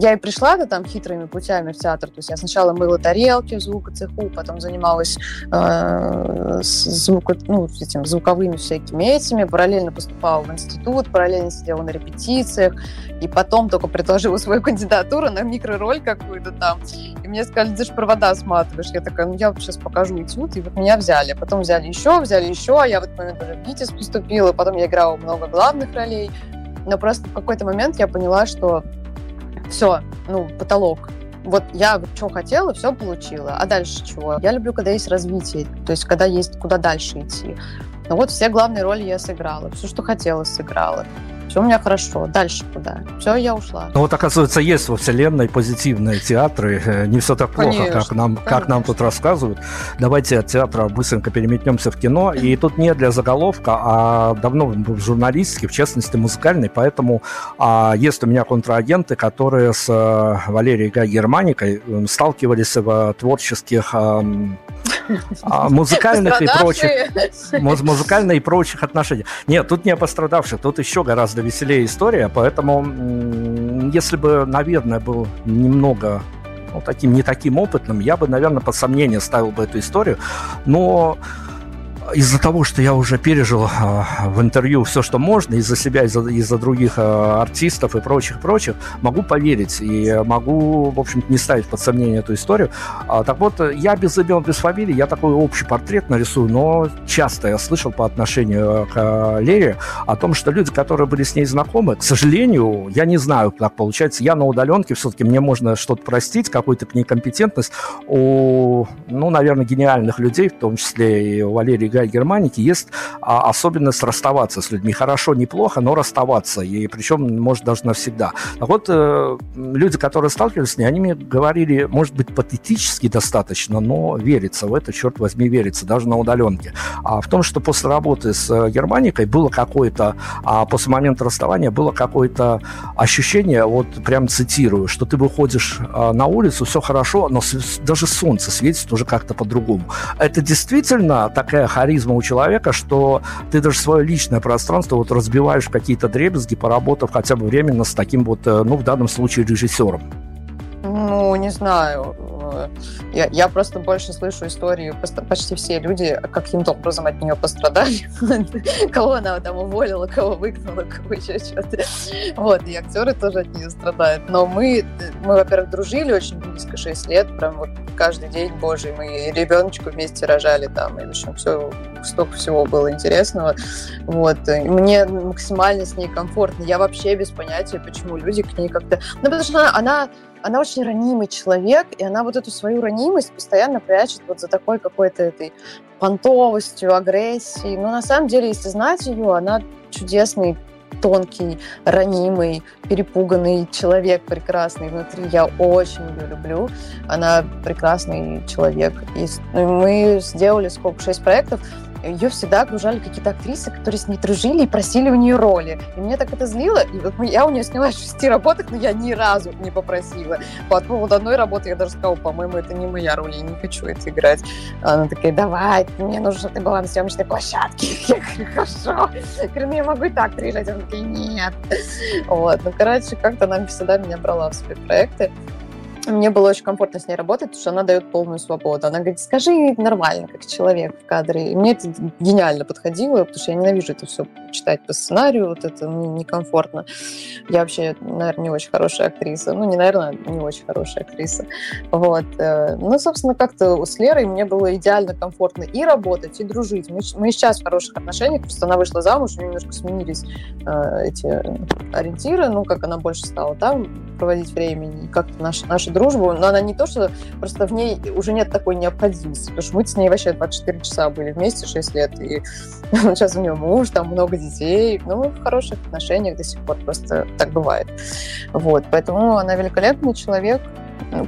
я и пришла да, там хитрыми путями в театр. То есть я сначала мыла тарелки в звукоцеху, потом занималась э, звуко, ну, этим, звуковыми всякими этими, параллельно поступала в институт, параллельно сидела на репетициях, и потом только предложила свою кандидатуру на микророль какую-то там. И мне сказали, ты же провода сматываешь. Я такая, ну я вот сейчас покажу этюд, и вот меня взяли. Потом взяли еще, взяли еще, а я в этот момент уже в ГИТИС поступила, потом я играла много главных ролей. Но просто в какой-то момент я поняла, что все, ну, потолок. Вот я что хотела, все получила. А дальше чего? Я люблю, когда есть развитие, то есть когда есть куда дальше идти. Ну вот все главные роли я сыграла, все, что хотела, сыграла все у меня хорошо, дальше куда? Все, я ушла. Ну вот, оказывается, есть во Вселенной позитивные театры, э, не все так плохо, конечно, как, нам, как нам тут рассказывают. Давайте от театра быстренько переметнемся в кино, и тут не для заголовка, а давно в журналистике, в частности музыкальной, поэтому а, есть у меня контрагенты, которые с а, Валерией Гай Германикой сталкивались в творческих а, музыкальных и прочих. Музыкальных и прочих отношениях. Нет, тут не о пострадавших, тут еще гораздо веселее история, поэтому если бы, наверное, был немного ну, таким не таким опытным, я бы, наверное, под сомнение ставил бы эту историю, но из-за того, что я уже пережил э, в интервью все, что можно, из-за себя, из-за, из-за других э, артистов и прочих-прочих, могу поверить и могу, в общем не ставить под сомнение эту историю. А, так вот, я без имен, без фамилий, я такой общий портрет нарисую, но часто я слышал по отношению к Лере о том, что люди, которые были с ней знакомы, к сожалению, я не знаю, как получается, я на удаленке, все-таки мне можно что-то простить, какую-то некомпетентность у, ну, наверное, гениальных людей, в том числе и у Гай Германики есть а, особенность расставаться с людьми. Хорошо, неплохо, но расставаться. И причем, может, даже навсегда. Так вот, э, люди, которые сталкивались с ней, они мне говорили, может быть, патетически достаточно, но верится в это, черт возьми, верится, даже на удаленке. А в том, что после работы с э, Германикой было какое-то, а после момента расставания было какое-то ощущение, вот прям цитирую, что ты выходишь а, на улицу, все хорошо, но даже солнце светит уже как-то по-другому. Это действительно такая харизма у человека, что ты даже свое личное пространство вот разбиваешь в какие-то дребезги, поработав хотя бы временно с таким вот, э, ну, в данном случае, режиссером. Ну, не знаю. Я, я просто больше слышу истории, почти все люди каким-то образом от нее пострадали. Кого она там уволила, кого выгнала, кого еще что-то. Вот, и актеры тоже от нее страдают. Но мы, мы во-первых, дружили очень близко, 6 лет, прям вот каждый день, боже, мы ребеночку вместе рожали там, и, в общем, все, столько всего было интересного. Вот, и мне максимально с ней комфортно. Я вообще без понятия, почему люди к ней как-то... Ну, потому что она, она она очень ранимый человек, и она вот эту свою ранимость постоянно прячет вот за такой какой-то этой понтовостью, агрессией. Но на самом деле, если знать ее, она чудесный тонкий, ранимый, перепуганный человек прекрасный внутри. Я очень ее люблю. Она прекрасный человек. И мы сделали сколько? Шесть проектов ее всегда окружали какие-то актрисы, которые с ней дружили и просили у нее роли. И меня так это злило. И вот я у нее сняла шести работах, но я ни разу не попросила. По поводу одной работы я даже сказала, по-моему, это не моя роль, я не хочу это играть. Она такая, давай, мне нужно, чтобы ты была на съемочной площадке. Я говорю, хорошо. Я говорю, ну я могу и так приезжать. Она такая, нет. Вот, ну, короче, как-то она всегда меня брала в свои проекты мне было очень комфортно с ней работать, потому что она дает полную свободу. Она говорит, скажи нормально, как человек в кадре. И мне это гениально подходило, потому что я ненавижу это все читать по сценарию, вот это мне некомфортно. Я вообще, наверное, не очень хорошая актриса. Ну, не, наверное, не очень хорошая актриса. Вот. Э, ну, собственно, как-то с Лерой мне было идеально комфортно и работать, и дружить. Мы, мы сейчас в хороших отношениях, просто она вышла замуж, у немножко сменились э, эти ориентиры, ну, как она больше стала там проводить время, и как-то наша, наша дружбу, но она не то, что просто в ней уже нет такой необходимости, потому что мы с ней вообще 24 часа были вместе 6 лет, и сейчас у нее муж, там много детей, мы в хороших отношениях до сих пор, просто так бывает. Вот, поэтому она великолепный человек,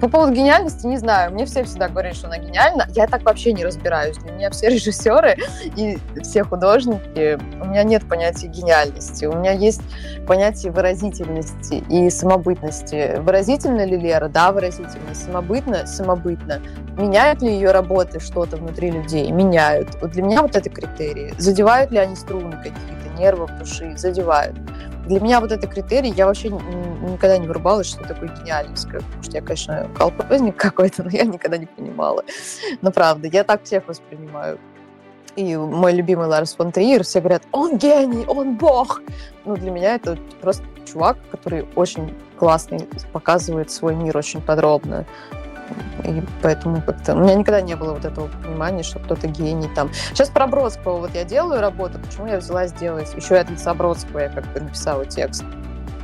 По поводу гениальности не знаю. Мне все всегда говорят, что она гениальна. Я так вообще не разбираюсь. Для меня все режиссеры и все художники, у меня нет понятия гениальности. У меня есть понятие выразительности и самобытности. Выразительна ли Лера? Да, выразительна. Самобытна? Самобытна. Меняют ли ее работы что-то внутри людей? Меняют. Вот для меня вот это критерии. Задевают ли они струны какие-то, нервы души? Задевают. Для меня вот это критерий, я вообще никогда не вырубалась, что такое гениальность, потому что я, конечно, колхозник какой-то, но я никогда не понимала. Но правда, я так всех воспринимаю. И мой любимый Ларс фон Триер, все говорят, он гений, он бог. Ну, для меня это просто чувак, который очень классный, показывает свой мир очень подробно. И поэтому как-то у меня никогда не было вот этого понимания, что кто-то гений там. Сейчас про Бродского вот я делаю работу, почему я взяла сделать? Еще и от лица Бродского я как бы написала текст.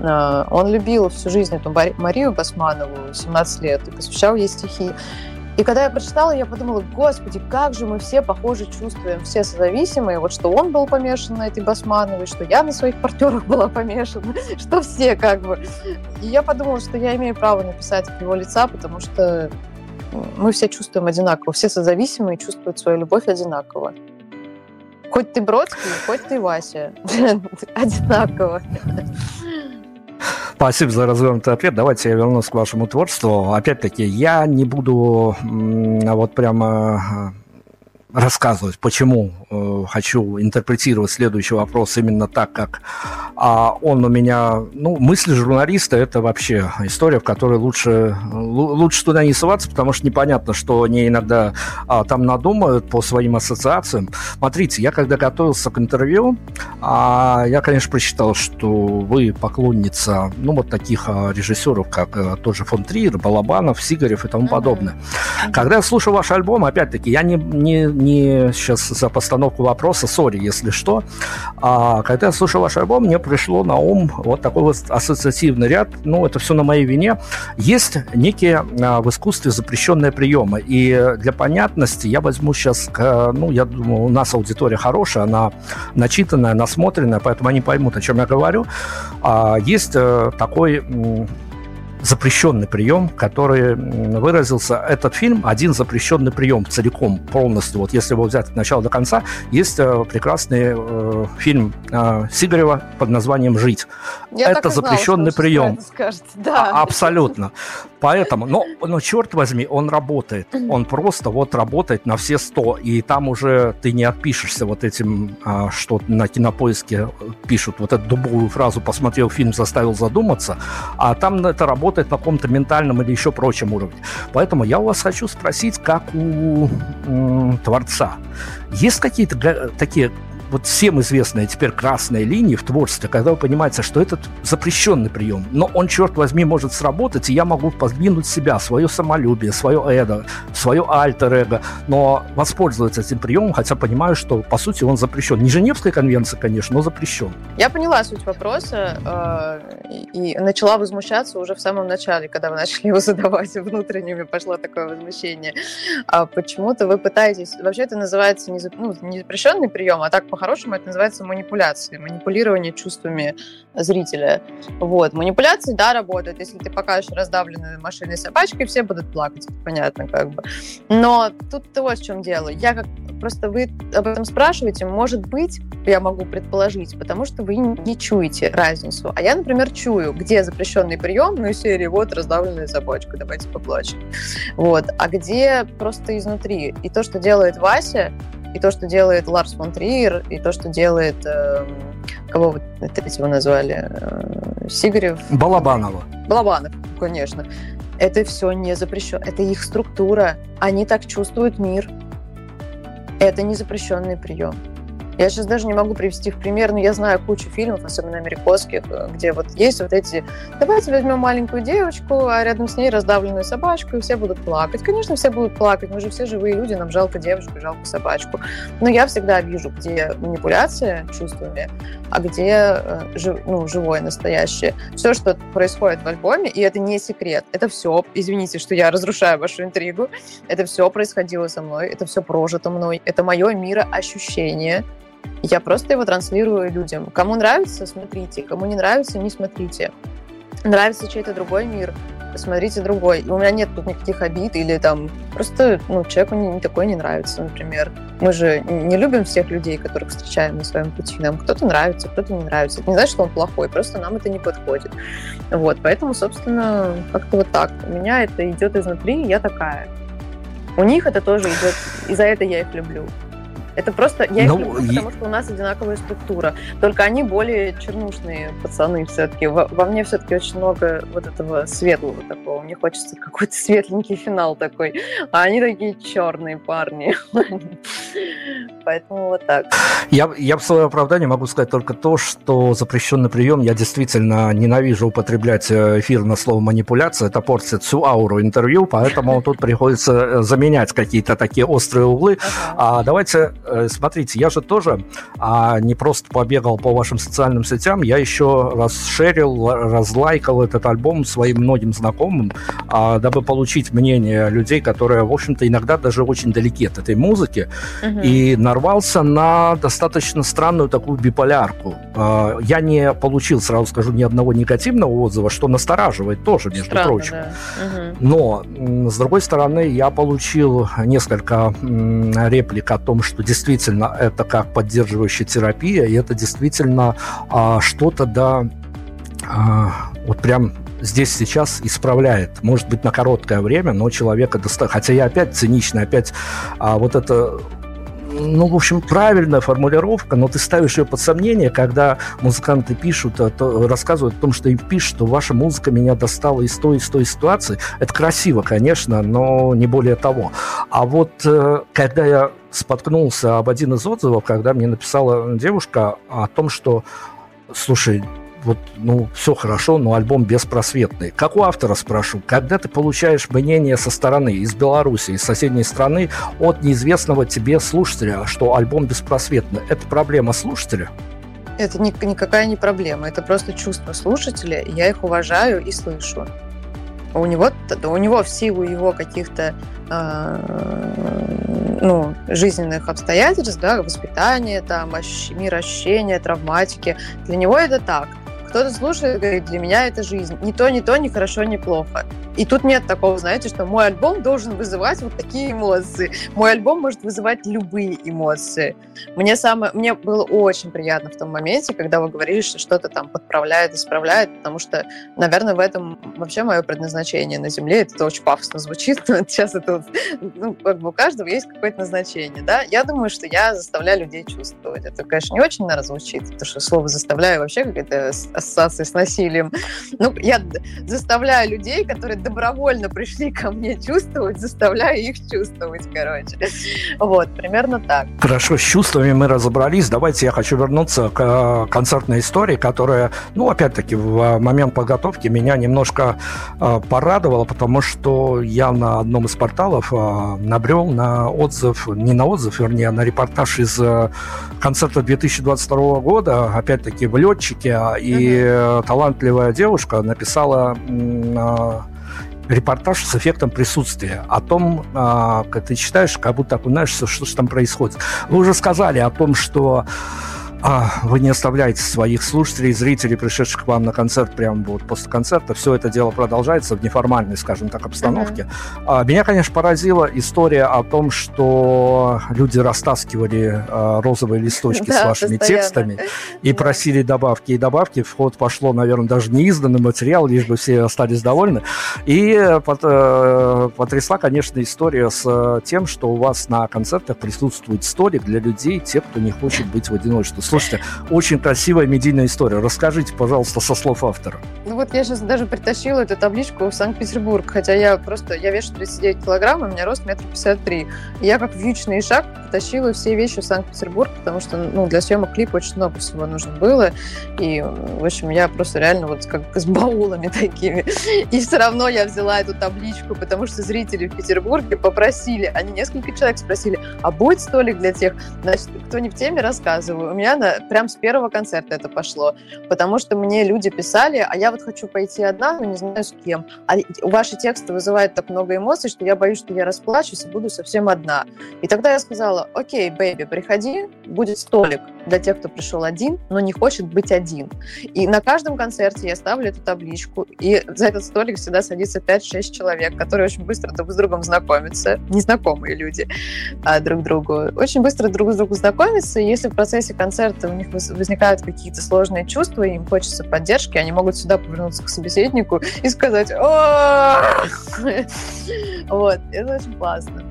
А, он любил всю жизнь эту Марию Басманову, 17 лет, и посвящал ей стихи. И когда я прочитала, я подумала, господи, как же мы все похоже чувствуем, все созависимые, вот что он был помешан на этой Басмановой, что я на своих партнерах была помешана, что все как бы. И я подумала, что я имею право написать от его лица, потому что мы все чувствуем одинаково, все созависимые чувствуют свою любовь одинаково. Хоть ты Бродский, хоть ты Вася. Одинаково. Спасибо за развернутый ответ. Давайте я вернусь к вашему творчеству. Опять-таки, я не буду вот прямо рассказывать, почему э, хочу интерпретировать следующий вопрос именно так, как а он у меня... Ну, мысли журналиста – это вообще история, в которой лучше, лучше туда не ссылаться, потому что непонятно, что они иногда а, там надумают по своим ассоциациям. Смотрите, я когда готовился к интервью, а, я, конечно, прочитал, что вы поклонница, ну, вот таких а, режиссеров, как а, тот же фон Триер, Балабанов, Сигарев и тому подобное. Когда я слушал ваш альбом, опять-таки, я не, не, не сейчас за постановку вопроса, сори, если что, а, когда я слушал ваш альбом, мне пришло на ум вот такой вот ассоциативный ряд, ну, это все на моей вине. Есть некие а, в искусстве запрещенные приемы, и для понятности я возьму сейчас, ну, я думаю, у нас аудитория хорошая, она начитанная, насмотренная, поэтому они поймут, о чем я говорю. А, есть э, такой запрещенный прием, который выразился этот фильм, один запрещенный прием целиком, полностью, вот если его взять от начала до конца, есть э, прекрасный э, фильм э, Сигарева под названием «Жить». Я это запрещенный знала, прием. Да. А, абсолютно. Поэтому, но, но черт возьми, он работает. Он просто вот работает на все сто. И там уже ты не отпишешься вот этим, а, что на кинопоиске пишут, вот эту дубовую фразу «посмотрел фильм, заставил задуматься», а там это работает на каком-то ментальном или еще прочем уровне. Поэтому я у вас хочу спросить, как у м, творца. Есть какие-то такие вот всем известная теперь красная линия в творчестве, когда вы понимаете, что этот запрещенный прием, но он, черт возьми, может сработать, и я могу подвинуть себя, свое самолюбие, свое эго, свое альтер-эго, но воспользоваться этим приемом, хотя понимаю, что, по сути, он запрещен. Не Женевская конвенция, конечно, но запрещен. Я поняла суть вопроса э, и начала возмущаться уже в самом начале, когда вы начали его задавать, внутренне мне пошло такое возмущение. А почему-то вы пытаетесь... Вообще это называется не, ну, не запрещенный прием, а так по по-хорошему это называется манипуляцией, манипулирование чувствами зрителя. Вот. Манипуляции, да, работают. Если ты покажешь раздавленную машиной собачкой, все будут плакать, понятно, как бы. Но тут вот в чем дело. Я как просто вы об этом спрашиваете, может быть, я могу предположить, потому что вы не чуете разницу. А я, например, чую, где запрещенный прием, ну, из серии вот раздавленная собачка, давайте поплачем. Вот. А где просто изнутри. И то, что делает Вася, и то, что делает Ларс фон Триер, и то, что делает... Э, кого вы третьего назвали? Э, Сигарев? Балабанова. Балабанов, конечно. Это все не запрещено. Это их структура. Они так чувствуют мир. Это не запрещенный прием. Я сейчас даже не могу привести в пример, но я знаю кучу фильмов, особенно американских, где вот есть вот эти «давайте возьмем маленькую девочку, а рядом с ней раздавленную собачку, и все будут плакать». Конечно, все будут плакать, мы же все живые люди, нам жалко девочку, жалко собачку. Но я всегда вижу, где манипуляция чувствами, а где э, ну, живое, настоящее. Все, что происходит в альбоме, и это не секрет, это все, извините, что я разрушаю вашу интригу, это все происходило со мной, это все прожито мной, это мое мироощущение, я просто его транслирую людям. Кому нравится, смотрите. Кому не нравится, не смотрите. Нравится чей-то другой мир, посмотрите другой. И у меня нет тут никаких обид или там просто ну, человеку не, не такой не нравится, например. Мы же не любим всех людей, которых встречаем на своем пути. Нам кто-то нравится, кто-то не нравится. Это не значит, что он плохой, просто нам это не подходит. Вот, поэтому, собственно, как-то вот так. У меня это идет изнутри, я такая. У них это тоже идет, и за это я их люблю. Это просто, я ну, их люблю, и... потому что у нас одинаковая структура. Только они более чернушные пацаны все-таки. Во, во мне все-таки очень много вот этого светлого такого. Мне хочется какой-то светленький финал такой. А они такие черные парни. Поэтому вот так. Я, я в свое оправдание могу сказать только то, что запрещенный прием я действительно ненавижу употреблять э, эфирное слово манипуляция. Это портит всю ауру интервью, поэтому тут приходится э, заменять какие-то такие острые углы. А давайте смотрите, я же тоже а, не просто побегал по вашим социальным сетям, я еще расшерил, разлайкал этот альбом своим многим знакомым, а, дабы получить мнение людей, которые, в общем-то, иногда даже очень далеки от этой музыки, угу. и нарвался на достаточно странную такую биполярку. А, я не получил, сразу скажу, ни одного негативного отзыва, что настораживает тоже, между Странно, прочим. Да. Угу. Но, с другой стороны, я получил несколько реплик о том, что действительно это как поддерживающая терапия, и это действительно а, что-то, да, а, вот прям здесь сейчас исправляет. Может быть, на короткое время, но человека достаточно... Хотя я опять циничный, опять а, вот это ну, в общем, правильная формулировка, но ты ставишь ее под сомнение, когда музыканты пишут, а то, рассказывают о том, что им пишут, что ваша музыка меня достала из той, из той ситуации. Это красиво, конечно, но не более того. А вот э, когда я споткнулся об один из отзывов, когда мне написала девушка о том, что, слушай, вот, ну, все хорошо, но альбом беспросветный. Как у автора спрошу, когда ты получаешь мнение со стороны, из Беларуси, из соседней страны, от неизвестного тебе слушателя, что альбом беспросветный, это проблема слушателя? Это ни, никакая не проблема, это просто чувство слушателя, я их уважаю и слышу. У него, у него в силу его каких-то э, ну, жизненных обстоятельств, да, воспитания, там, мироощущения, травматики, для него это так – кто-то слушает и говорит, для меня это жизнь. Ни то, ни то, ни хорошо, ни плохо. И тут нет такого, знаете, что мой альбом должен вызывать вот такие эмоции. Мой альбом может вызывать любые эмоции. Мне, самое, мне было очень приятно в том моменте, когда вы говорили, что что-то там подправляет, исправляет, потому что, наверное, в этом вообще мое предназначение на Земле. Это очень пафосно звучит, но сейчас это ну, как бы у каждого есть какое-то назначение. Да? Я думаю, что я заставляю людей чувствовать. Это, конечно, не очень, наверное, звучит, потому что слово «заставляю» вообще какая-то ассоциации с насилием. Ну, я заставляю людей, которые добровольно пришли ко мне чувствовать, заставляю их чувствовать, короче. Вот, примерно так. Хорошо, с чувствами мы разобрались. Давайте я хочу вернуться к э, концертной истории, которая, ну, опять-таки, в момент подготовки меня немножко э, порадовала, потому что я на одном из порталов э, набрел на отзыв, не на отзыв, вернее, а на репортаж из э, концерта 2022 года, опять-таки, в летчике, и талантливая девушка написала а, репортаж с эффектом присутствия о том, а, как ты читаешь, как будто окунаешься, что же там происходит. Вы уже сказали о том, что а, вы не оставляете своих слушателей, зрителей, пришедших к вам на концерт прямо вот после концерта. Все это дело продолжается в неформальной, скажем так, обстановке. Uh-huh. Меня, конечно, поразила история о том, что люди растаскивали а, розовые листочки с вашими текстами и просили добавки и добавки. В ход пошло, наверное, даже неизданный материал, лишь бы все остались довольны. И э, потрясла, конечно, история с э, тем, что у вас на концертах присутствует столик для людей, те, кто не хочет быть в одиночестве. Слушайте, очень красивая медийная история. Расскажите, пожалуйста, со слов автора. Ну вот я сейчас даже притащила эту табличку в Санкт-Петербург, хотя я просто, я вешу 39 килограмм, у меня рост метр пятьдесят три. Я как вьючный шаг потащила все вещи в Санкт-Петербург, потому что ну, для съемок клипа очень много всего нужно было. И, в общем, я просто реально вот как с баулами такими. И все равно я взяла эту табличку, потому что зрители в Петербурге попросили, они несколько человек спросили, а будет столик для тех? Значит, кто не в теме, рассказываю. У меня сцена. Прям с первого концерта это пошло. Потому что мне люди писали, а я вот хочу пойти одна, но не знаю с кем. А ваши тексты вызывают так много эмоций, что я боюсь, что я расплачусь и буду совсем одна. И тогда я сказала, окей, бэйби, приходи, будет столик для тех, кто пришел один, но не хочет быть один. И на каждом концерте я ставлю эту табличку, и за этот столик всегда садится 5-6 человек, которые очень быстро друг с другом знакомятся, незнакомые люди а, друг другу, очень быстро друг с другом знакомятся, и если в процессе концерта у них возникают какие-то сложные чувства, им хочется поддержки, они могут сюда повернуться к собеседнику и сказать Вот, это очень классно.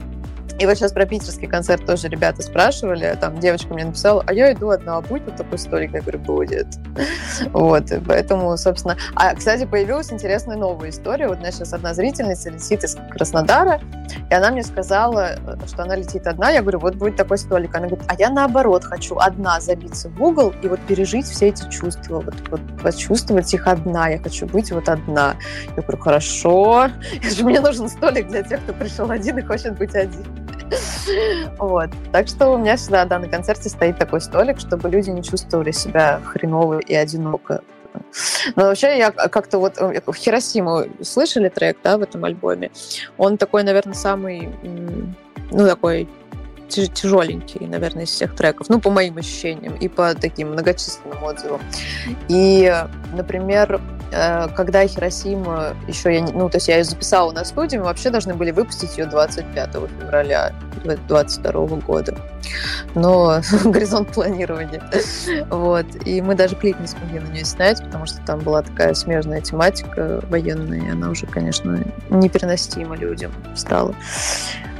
И вот сейчас про питерский концерт тоже ребята спрашивали, там девочка мне написала, а я иду одна, а будет вот такой столик? Я говорю, будет. Вот, поэтому, собственно... А, кстати, появилась интересная новая история. Вот у меня сейчас одна зрительница летит из Краснодара, и она мне сказала, что она летит одна. Я говорю, вот будет такой столик. Она говорит, а я наоборот хочу одна забиться в угол и вот пережить все эти чувства, вот, вот почувствовать их одна. Я хочу быть вот одна. Я говорю, хорошо. Мне нужен столик для тех, кто пришел один и хочет быть один. Вот. Так что у меня всегда, да, на концерте стоит такой столик, чтобы люди не чувствовали себя хреново и одиноко. Но вообще я как-то вот э, Хиросиму слышали трек, да, в этом альбоме. Он такой, наверное, самый, ну, такой тяжеленький, наверное, из всех треков, ну, по моим ощущениям и по таким многочисленным отзывам. И, например, э, когда Хиросима еще я, ну, то есть я ее записала на студии, мы вообще должны были выпустить ее 25 февраля 2022 года. Но горизонт планирования. вот. И мы даже клип не смогли на нее снять, потому что там была такая смежная тематика военная, и она уже, конечно, непереносима людям стала.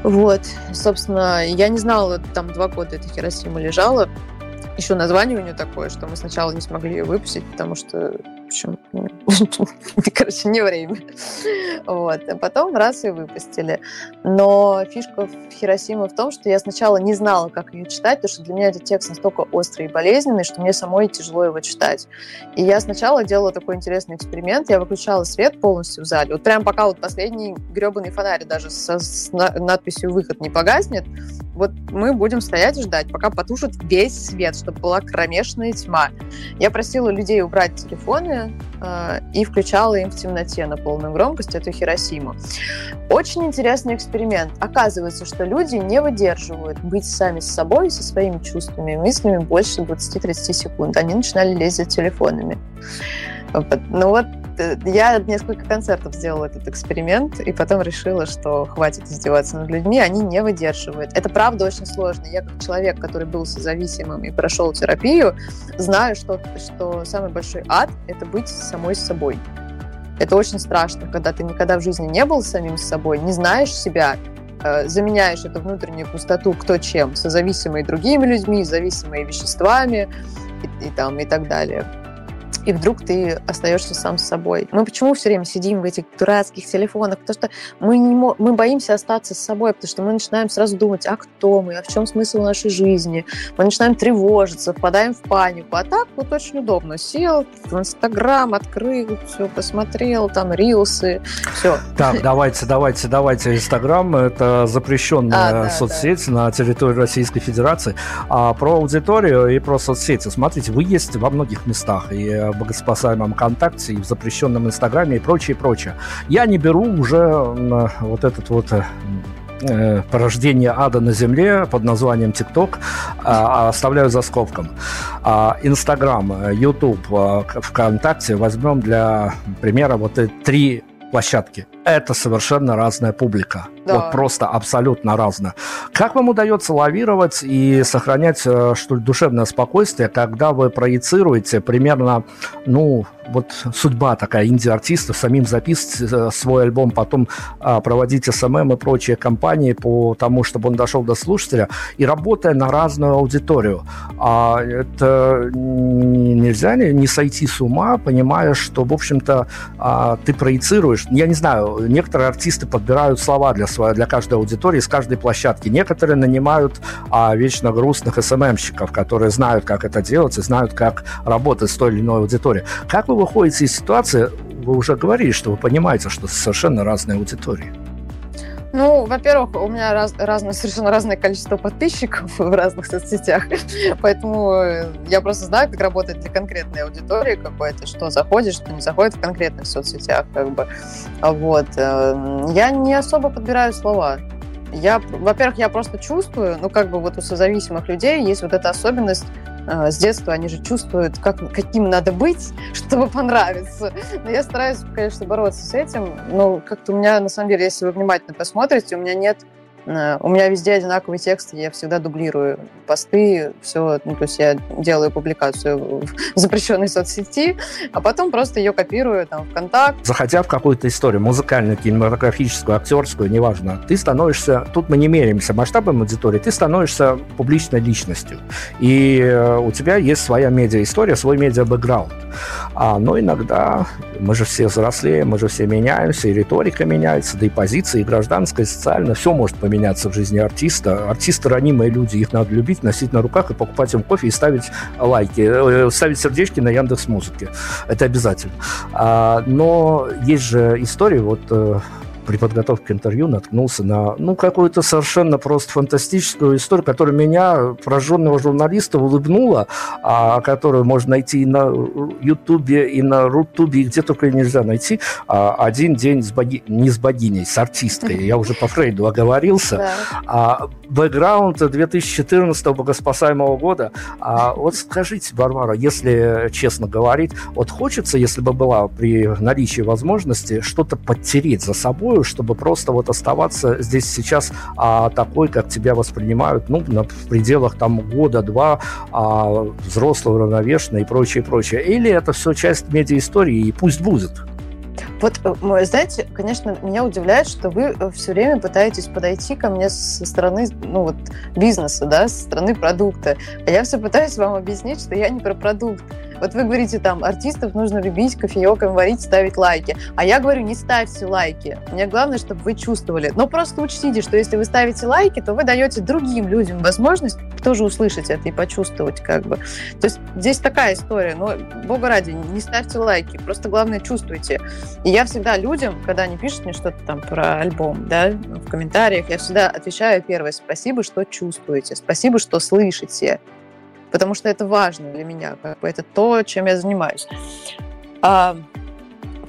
Вот, собственно, я не знала, там два года эта Хиросима лежала. Еще название у нее такое, что мы сначала не смогли ее выпустить, потому что общем, ну, короче, не время. Вот. А потом раз и выпустили. Но фишка в Хиросиме в том, что я сначала не знала, как ее читать, потому что для меня этот текст настолько острый и болезненный, что мне самой тяжело его читать. И я сначала делала такой интересный эксперимент. Я выключала свет полностью в зале. Вот прям пока вот последний гребаный фонарь даже со, с надписью «Выход» не погаснет, вот мы будем стоять и ждать, пока потушат весь свет, чтобы была кромешная тьма. Я просила людей убрать телефоны, э, и включала им в темноте на полную громкость эту Хиросиму. Очень интересный эксперимент. Оказывается, что люди не выдерживают быть сами с собой, со своими чувствами и мыслями больше 20-30 секунд. Они начинали лезть за телефонами. Ну вот Э, я несколько концертов сделала этот эксперимент, и потом решила, что хватит издеваться над людьми, они не выдерживают. Это правда очень сложно. Я как человек, который был созависимым и прошел терапию, знаю, что, что самый большой ад — это быть самой собой. Это очень страшно, когда ты никогда в жизни не был самим собой, не знаешь себя, э, заменяешь эту внутреннюю пустоту кто чем, созависимые другими людьми, зависимые веществами и, и, там, и так далее и вдруг ты остаешься сам с собой. Мы почему все время сидим в этих дурацких телефонах? Потому что мы, не мо- мы боимся остаться с собой, потому что мы начинаем сразу думать, а кто мы, а в чем смысл нашей жизни? Мы начинаем тревожиться, впадаем в панику. А так вот очень удобно. Сел, в Инстаграм открыл, все, посмотрел, там рилсы, все. Так, давайте, давайте, давайте. Инстаграм – это запрещенная а, да, соцсеть да. на территории Российской Федерации. А про аудиторию и про соцсети. Смотрите, вы есть во многих местах. И э, богоспасаемом ВКонтакте, и в запрещенном Инстаграме и прочее, прочее. Я не беру уже вот этот вот э, э, порождение ада на земле под названием ТикТок, а, а оставляю за скобком. А, Инстаграм, Ютуб, ВКонтакте возьмем для примера вот три площадки. Это совершенно разная публика. Да. Вот просто абсолютно разная. Как вам удается лавировать и сохранять, э, что ли, душевное спокойствие, когда вы проецируете примерно, ну, вот судьба такая инди-артиста, самим записывать э, свой альбом, потом а, проводить SMM и прочие кампании по тому, чтобы он дошел до слушателя, и работая на разную аудиторию. А это нельзя не сойти с ума, понимая, что, в общем-то, а, ты проецируешь. Я не знаю, некоторые артисты подбирают слова для, своей, для каждой аудитории с каждой площадки. Некоторые нанимают а, вечно грустных SMM щиков, которые знают, как это делать и знают, как работать с той или иной аудиторией. Как вы выходите из ситуации, вы уже говорили, что вы понимаете, что совершенно разные аудитории. Ну, во-первых, у меня раз, разное, совершенно разное количество подписчиков в разных соцсетях, поэтому э, я просто знаю, как работает для конкретной аудитории какой-то, что заходит, что не заходит в конкретных соцсетях, как бы. Вот. Э, я не особо подбираю слова. Я, во-первых, я просто чувствую, ну, как бы вот у созависимых людей есть вот эта особенность а, с детства они же чувствуют, как, каким надо быть, чтобы понравиться. Но я стараюсь, конечно, бороться с этим. Но как-то у меня, на самом деле, если вы внимательно посмотрите, у меня нет Э, у меня везде одинаковый текст, я всегда дублирую посты, все, ну, то есть я делаю публикацию в запрещенной соцсети, а потом просто ее копирую там в контакт. Заходя в какую-то историю, музыкальную, кинематографическую, актерскую, неважно, ты становишься, тут мы не меряемся масштабом аудитории, ты становишься публичной личностью. И э, у тебя есть своя медиа-история, свой медиа-бэкграунд. А, но иногда мы же все взрослеем, мы же все меняемся, и риторика меняется, да и позиции, и гражданская, и социальная, все может поменяться меняться в жизни артиста. Артисты ранимые люди, их надо любить, носить на руках и покупать им кофе и ставить лайки, э, ставить сердечки на Яндекс Музыке. Это обязательно. А, но есть же истории, вот э, при подготовке к интервью наткнулся на, ну, какую-то совершенно просто фантастическую историю, которая меня, пораженного журналиста, улыбнула, а, которую можно найти и на Ютубе, и на Рутубе, и где только нельзя найти. А, один день с боги... не с богиней, с артисткой. Я уже по Фрейду оговорился. А, бэкграунд 2014 богоспасаемого года. А, вот скажите, Барбара, если честно говорить, вот хочется, если бы была при наличии возможности, что-то подтереть за собой, такую, чтобы просто вот оставаться здесь сейчас а, такой, как тебя воспринимают, ну, на, в пределах там года-два а, взрослого, равновешенного и прочее, прочее. Или это все часть медиа-истории, и пусть будет. Вот, э, знаете, конечно, меня удивляет, что вы э, все время пытаетесь подойти ко мне со стороны ну, вот, бизнеса, да, со стороны продукта. А я все пытаюсь вам объяснить, что я не про продукт. Вот вы говорите, там, артистов нужно любить, кофеек им варить, ставить лайки. А я говорю, не ставьте лайки. Мне главное, чтобы вы чувствовали. Но просто учтите, что если вы ставите лайки, то вы даете другим людям возможность тоже услышать это и почувствовать как бы. То есть здесь такая история. Но, бога ради, не ставьте лайки. Просто главное чувствуйте. И я всегда людям, когда они пишут мне что-то там про альбом, да, в комментариях, я всегда отвечаю первое спасибо, что чувствуете, спасибо, что слышите потому что это важно для меня, как бы это то, чем я занимаюсь. А,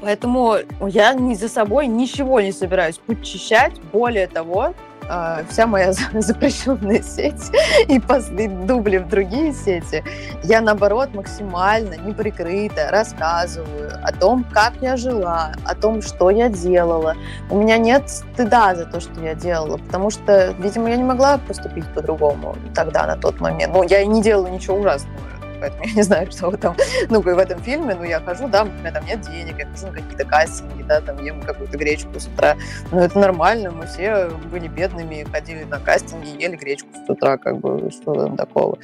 поэтому я ни за собой ничего не собираюсь подчищать. Более того, э, вся моя запрещенная сеть и посты дубли в другие сети, я, наоборот, максимально неприкрыто рассказываю о том, как я жила, о том, что я делала. У меня нет стыда за то, что я делала, потому что, видимо, я не могла поступить по-другому тогда, на тот момент. Ну, я и не делала ничего ужасного поэтому я не знаю, что там, ну, в этом фильме, ну, я хожу, да, у меня там нет денег, я хожу на какие-то кастинги, да, там ем какую-то гречку с утра, ну, это нормально, мы все были бедными, ходили на кастинги, ели гречку с утра, как бы, что там такого.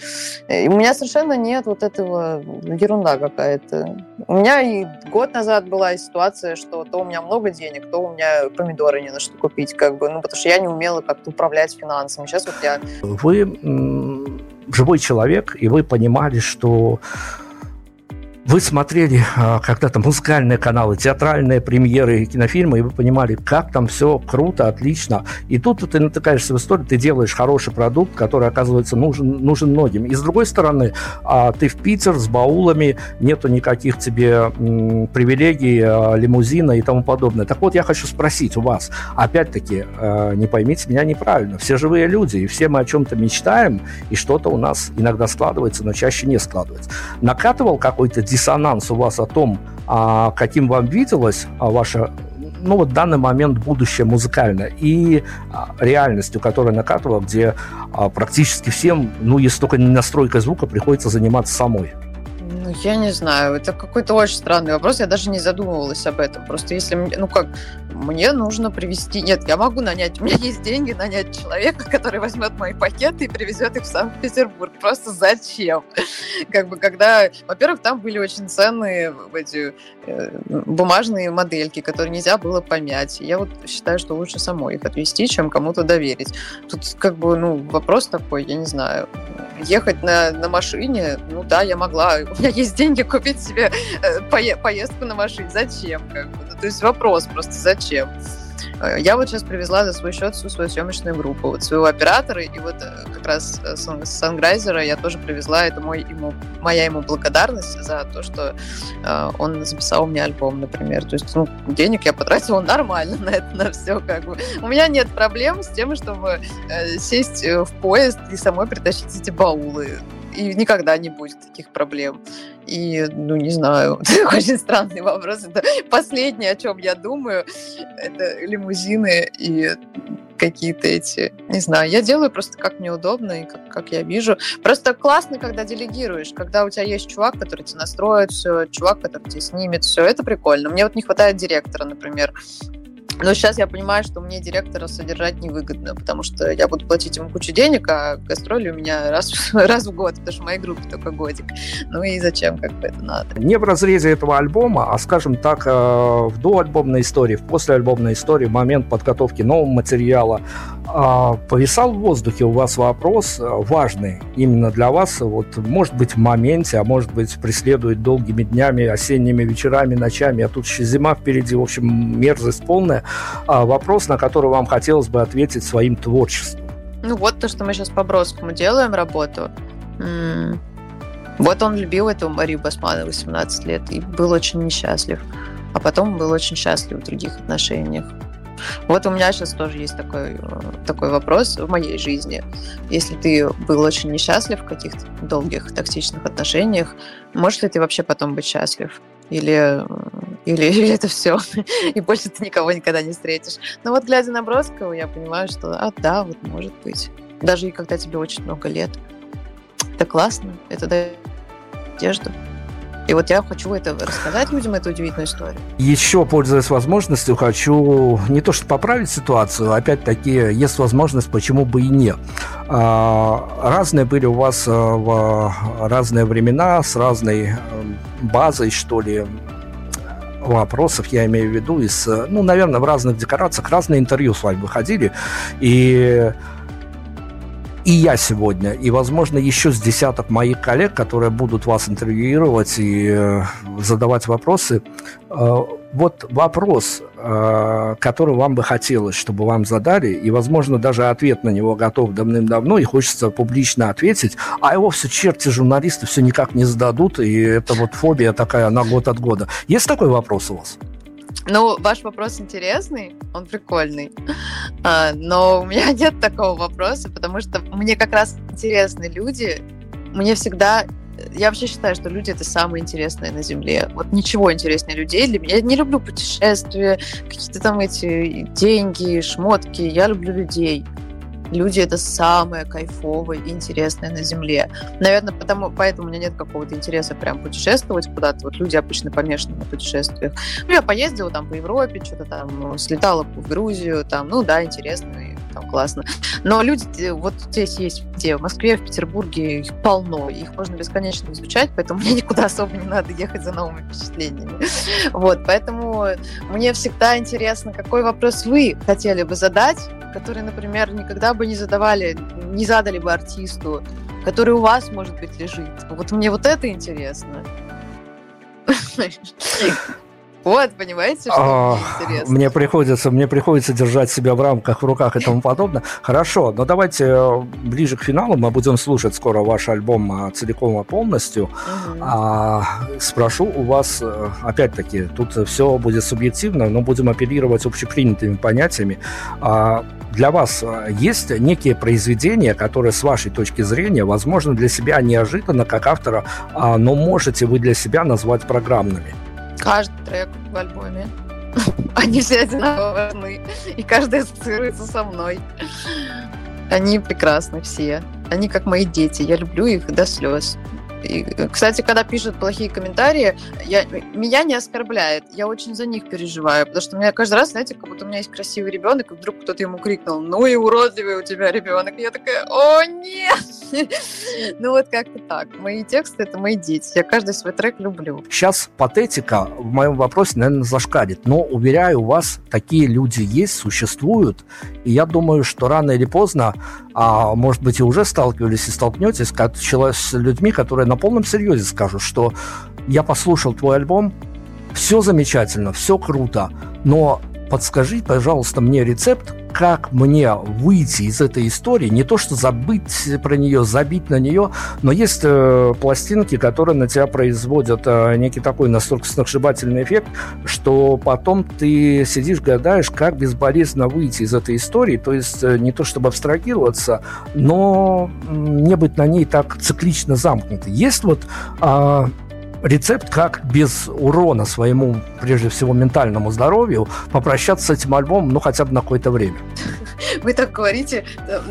И у меня совершенно нет вот этого, ерунда какая-то. У меня и год назад была ситуация, что то у меня много денег, то у меня помидоры не на что купить, как бы, ну, потому что я не умела как-то управлять финансами. Сейчас вот я... Вы живой человек, и вы понимали, что вы смотрели а, когда-то музыкальные каналы, театральные премьеры, кинофильмы, и вы понимали, как там все круто, отлично. И тут ты натыкаешься в историю, ты делаешь хороший продукт, который, оказывается, нужен, нужен многим. И с другой стороны, а, ты в Питер с баулами, нету никаких тебе привилегий, а, лимузина и тому подобное. Так вот, я хочу спросить у вас, опять-таки, не поймите меня неправильно, все живые люди, и все мы о чем-то мечтаем, и что-то у нас иногда складывается, но чаще не складывается. Накатывал какой-то диссонанс у вас о том, а, каким вам виделось а, ваше ну вот данный момент будущее музыкальное и а, реальностью, которая накатывала, где а, практически всем, ну если только не настройкой звука, приходится заниматься самой. Ну, я не знаю, это какой-то очень странный вопрос, я даже не задумывалась об этом. Просто если, ну как, мне нужно привезти... Нет, я могу нанять, у меня есть деньги нанять человека, который возьмет мои пакеты и привезет их в Санкт-Петербург. Просто зачем? Как бы, когда... Во-первых, там были очень ценные эти э, бумажные модельки, которые нельзя было помять. Я вот считаю, что лучше самой их отвезти, чем кому-то доверить. Тут как бы, ну, вопрос такой, я не знаю. Ехать на, на машине, ну да, я могла. У меня есть деньги купить себе э, поездку на машине. Зачем? Как бы? Ну, то есть вопрос просто, зачем? Зачем. Э, я вот сейчас привезла за свой счет всю свою съемочную группу, вот своего оператора, и вот э, как раз с Санграйзера я тоже привезла, это мой, ему, моя ему благодарность за то, что э, он записал мне альбом, например. То есть, ну, денег я потратила нормально на это, на все, как бы. У меня нет проблем с тем, чтобы э, сесть в поезд и самой притащить эти баулы и никогда не будет таких проблем. И, ну, не знаю, очень странный вопрос. Это последнее, о чем я думаю, это лимузины и какие-то эти, не знаю, я делаю просто как мне удобно и как, как я вижу. Просто классно, когда делегируешь, когда у тебя есть чувак, который тебе настроит все, чувак, который тебе снимет все, это прикольно. Мне вот не хватает директора, например, но сейчас я понимаю, что мне директора содержать невыгодно, потому что я буду платить ему кучу денег, а гастроли у меня раз, раз в год, потому что в моей группе только годик. Ну и зачем, как бы это надо? Не в разрезе этого альбома, а, скажем так, э, в доальбомной истории, в послеальбомной истории, в момент подготовки нового материала, а, повисал в воздухе у вас вопрос э, важный именно для вас, вот, может быть, в моменте, а может быть, преследует долгими днями, осенними вечерами, ночами, а тут еще зима впереди, в общем, мерзость полная. А, вопрос, на который вам хотелось бы ответить своим творчеством. Ну вот то, что мы сейчас по Бродскому делаем работу. Вот он любил эту Марию Басманову 18 лет и был очень несчастлив. А потом был очень счастлив в других отношениях. Вот у меня сейчас тоже есть такой, э, такой вопрос в моей жизни. Если ты был очень несчастлив в каких-то долгих токсичных отношениях, можешь ли ты вообще потом быть счастлив? Или, или, или это все, и больше ты никого никогда не встретишь. Но вот глядя на Бродского, я понимаю, что а, да, вот может быть. Даже и когда тебе очень много лет. Это классно, это дает надежду. И вот я хочу это рассказать людям, эту удивительную историю. Еще, пользуясь возможностью, хочу не то что поправить ситуацию, опять-таки, есть возможность, почему бы и нет. А, разные были у вас э, в разные времена, с разной э, базой, что ли, вопросов, я имею в виду, из, ну, наверное, в разных декорациях, разные интервью с вами выходили, и и я сегодня, и, возможно, еще с десяток моих коллег, которые будут вас интервьюировать и э, задавать вопросы. Э, вот вопрос, э, который вам бы хотелось, чтобы вам задали, и, возможно, даже ответ на него готов давным-давно, и хочется публично ответить, а его все черти журналисты все никак не зададут, и это вот фобия такая на год от года. Есть такой вопрос у вас? Ну, ваш вопрос интересный, он прикольный, а, но у меня нет такого вопроса, потому что мне как раз интересны люди. Мне всегда я вообще считаю, что люди это самое интересное на Земле. Вот ничего интереснее людей для меня. Я не люблю путешествия, какие-то там эти деньги, шмотки. Я люблю людей. Люди — это самое кайфовое и интересное на Земле. Наверное, потому, поэтому у меня нет какого-то интереса прям путешествовать куда-то. Вот люди обычно помешаны на путешествиях. Ну, я поездила там по Европе, что-то там, слетала в Грузию, там, ну да, интересно, там классно. Но люди вот здесь есть где, в Москве, в Петербурге, их полно, их можно бесконечно изучать, поэтому мне никуда особо не надо ехать за новыми впечатлениями. Вот, поэтому мне всегда интересно, какой вопрос вы хотели бы задать, который, например, никогда бы не задавали, не задали бы артисту, который у вас, может быть, лежит. Вот мне вот это интересно. Вот, понимаете, что мне интересно. Мне приходится, мне приходится держать себя в рамках, в руках и тому подобное. Хорошо, но давайте э, ближе к финалу мы будем слушать скоро ваш альбом а, целиком и полностью. Угу. А, спрошу у вас, э, опять-таки, тут все будет субъективно, но будем апеллировать общепринятыми понятиями. А, для вас э, есть некие произведения, которые с вашей точки зрения, возможно, для себя неожиданно как автора, а, но можете вы для себя назвать программными? Каждый трек в альбоме. Они все одинаково важны. И каждый ассоциируется со мной. Они прекрасны все. Они как мои дети. Я люблю их до слез. И, кстати, когда пишут плохие комментарии, я, меня не оскорбляет. Я очень за них переживаю, потому что у меня каждый раз, знаете, как будто у меня есть красивый ребенок, и вдруг кто-то ему крикнул, ну и уродливый у тебя ребенок. И я такая, о, нет! Ну вот как-то так. Мои тексты — это мои дети. Я каждый свой трек люблю. Сейчас патетика в моем вопросе, наверное, зашкалит. Но, уверяю вас, такие люди есть, существуют. И я думаю, что рано или поздно, а может быть, и уже сталкивались и столкнетесь с людьми, которые на полном серьезе скажут, что я послушал твой альбом, все замечательно, все круто, но подскажи, пожалуйста, мне рецепт, как мне выйти из этой истории, не то что забыть про нее, забить на нее, но есть э, пластинки, которые на тебя производят э, некий такой настолько сногсшибательный эффект, что потом ты сидишь, гадаешь, как безболезненно выйти из этой истории, то есть э, не то чтобы абстрагироваться, но не быть на ней так циклично замкнутой. Есть вот э, рецепт, как без урона своему, прежде всего, ментальному здоровью попрощаться с этим альбомом, ну, хотя бы на какое-то время. Вы так говорите,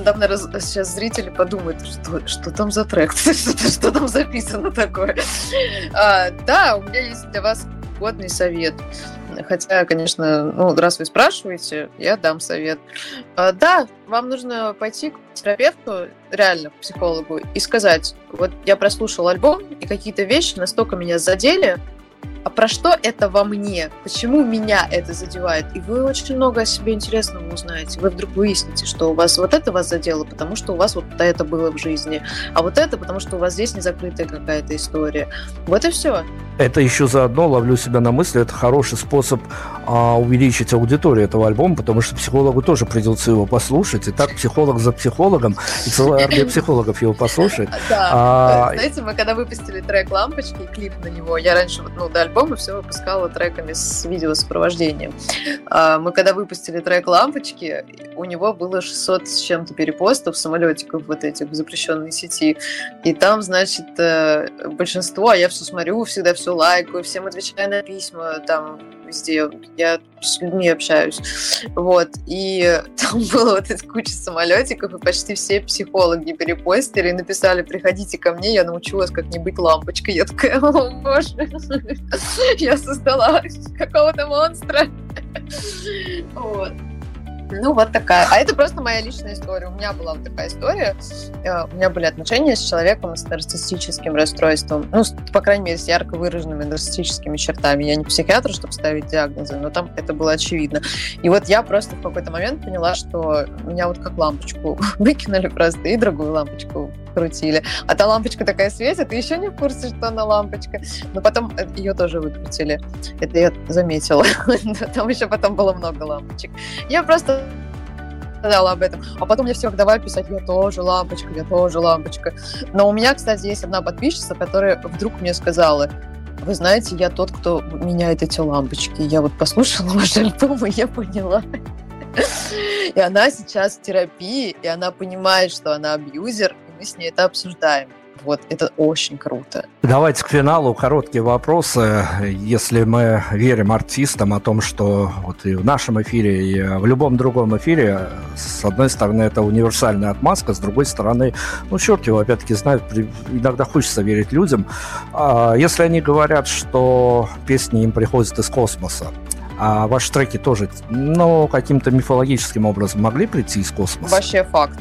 там, наверное, сейчас зрители подумают, что, что там за трек, что, что там записано такое. А, да, у меня есть для вас годный совет. Хотя, конечно, ну, раз вы спрашиваете, я дам совет. А, да, вам нужно пойти к терапевту, реально, к психологу, и сказать, вот я прослушал альбом, и какие-то вещи настолько меня задели, а про что это во мне, почему меня это задевает. И вы очень много о себе интересного узнаете. Вы вдруг выясните, что у вас вот это вас задело, потому что у вас вот это было в жизни, а вот это потому что у вас здесь не закрытая какая-то история. Вот и все. Это еще заодно ловлю себя на мысли, это хороший способ а, увеличить аудиторию этого альбома, потому что психологу тоже придется его послушать. И так психолог за психологом, и целая армия психологов его послушает. Да. А... Знаете, мы когда выпустили трек «Лампочки» и клип на него, я раньше, ну, до альбома все выпускала треками с видеосопровождением. А, мы когда выпустили трек «Лампочки», у него было 600 с чем-то перепостов самолетиков вот этих в запрещенной сети. И там, значит, э, большинство, а я все смотрю, всегда все лайкаю, всем отвечаю на письма, там, везде. Я с людьми общаюсь. Вот. И там было вот эта куча самолетиков, и почти все психологи перепостили и написали, приходите ко мне, я научу вас как не быть лампочкой. Я такая, о боже, я создала какого-то монстра. Вот. Ну, вот такая. А это просто моя личная история. У меня была вот такая история. Э, у меня были отношения с человеком с нарциссическим расстройством. Ну, по крайней мере, с ярко выраженными нарциссическими чертами. Я не психиатр, чтобы ставить диагнозы, но там это было очевидно. И вот я просто в какой-то момент поняла, что меня вот как лампочку выкинули просто и другую лампочку крутили. А та лампочка такая светит, ты еще не в курсе, что она лампочка. Но потом э, ее тоже выкрутили. Это я заметила. Там еще потом было много лампочек. Я просто сказала об этом. А потом мне все, давай писать, я тоже лампочка, я тоже лампочка. Но у меня, кстати, есть одна подписчица, которая вдруг мне сказала, вы знаете, я тот, кто меняет эти лампочки. Я вот послушала ваш альбом, и я поняла. И она сейчас в терапии, и она понимает, что она абьюзер, и мы с ней это обсуждаем. Вот, это очень круто. Давайте к финалу короткие вопросы. Если мы верим артистам о том, что вот и в нашем эфире, и в любом другом эфире, с одной стороны, это универсальная отмазка, с другой стороны, ну, черт его, опять-таки, знает, иногда хочется верить людям. А если они говорят, что песни им приходят из космоса, а ваши треки тоже, ну, каким-то мифологическим образом могли прийти из космоса? Вообще факт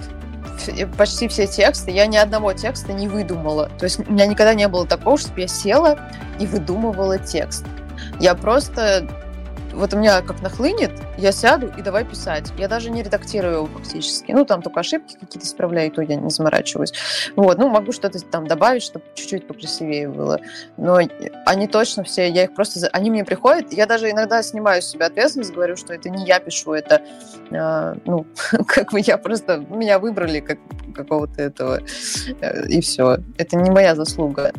почти все тексты, я ни одного текста не выдумала. То есть у меня никогда не было такого, чтобы я села и выдумывала текст. Я просто вот у меня как нахлынет, я сяду и давай писать. Я даже не редактирую его фактически. Ну, там только ошибки какие-то исправляю, то я не заморачиваюсь. Вот, ну, могу что-то там добавить, чтобы чуть-чуть покрасивее было. Но они точно все, я их просто... Они мне приходят, я даже иногда снимаю с себя ответственность, говорю, что это не я пишу, это, э, ну, как бы я просто... Меня выбрали как какого-то этого, э, и все. Это не моя заслуга.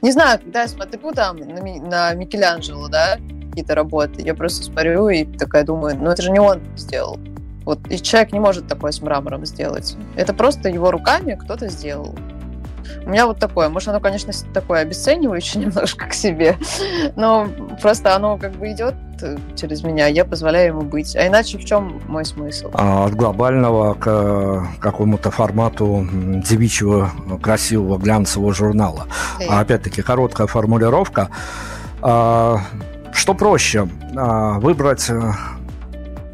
Не знаю, когда я смотрю там на, на Микеланджело, да, какие-то работы. Я просто смотрю и такая думаю, ну это же не он сделал. Вот и человек не может такое с мрамором сделать. Это просто его руками кто-то сделал. У меня вот такое. Может, оно, конечно, такое обесценивающее немножко к себе, но просто оно как бы идет э, через меня, я позволяю ему быть. А иначе в чем мой смысл? А от глобального к э, какому-то формату девичьего красивого глянцевого журнала. А опять-таки короткая формулировка. Что проще, а, выбрать э,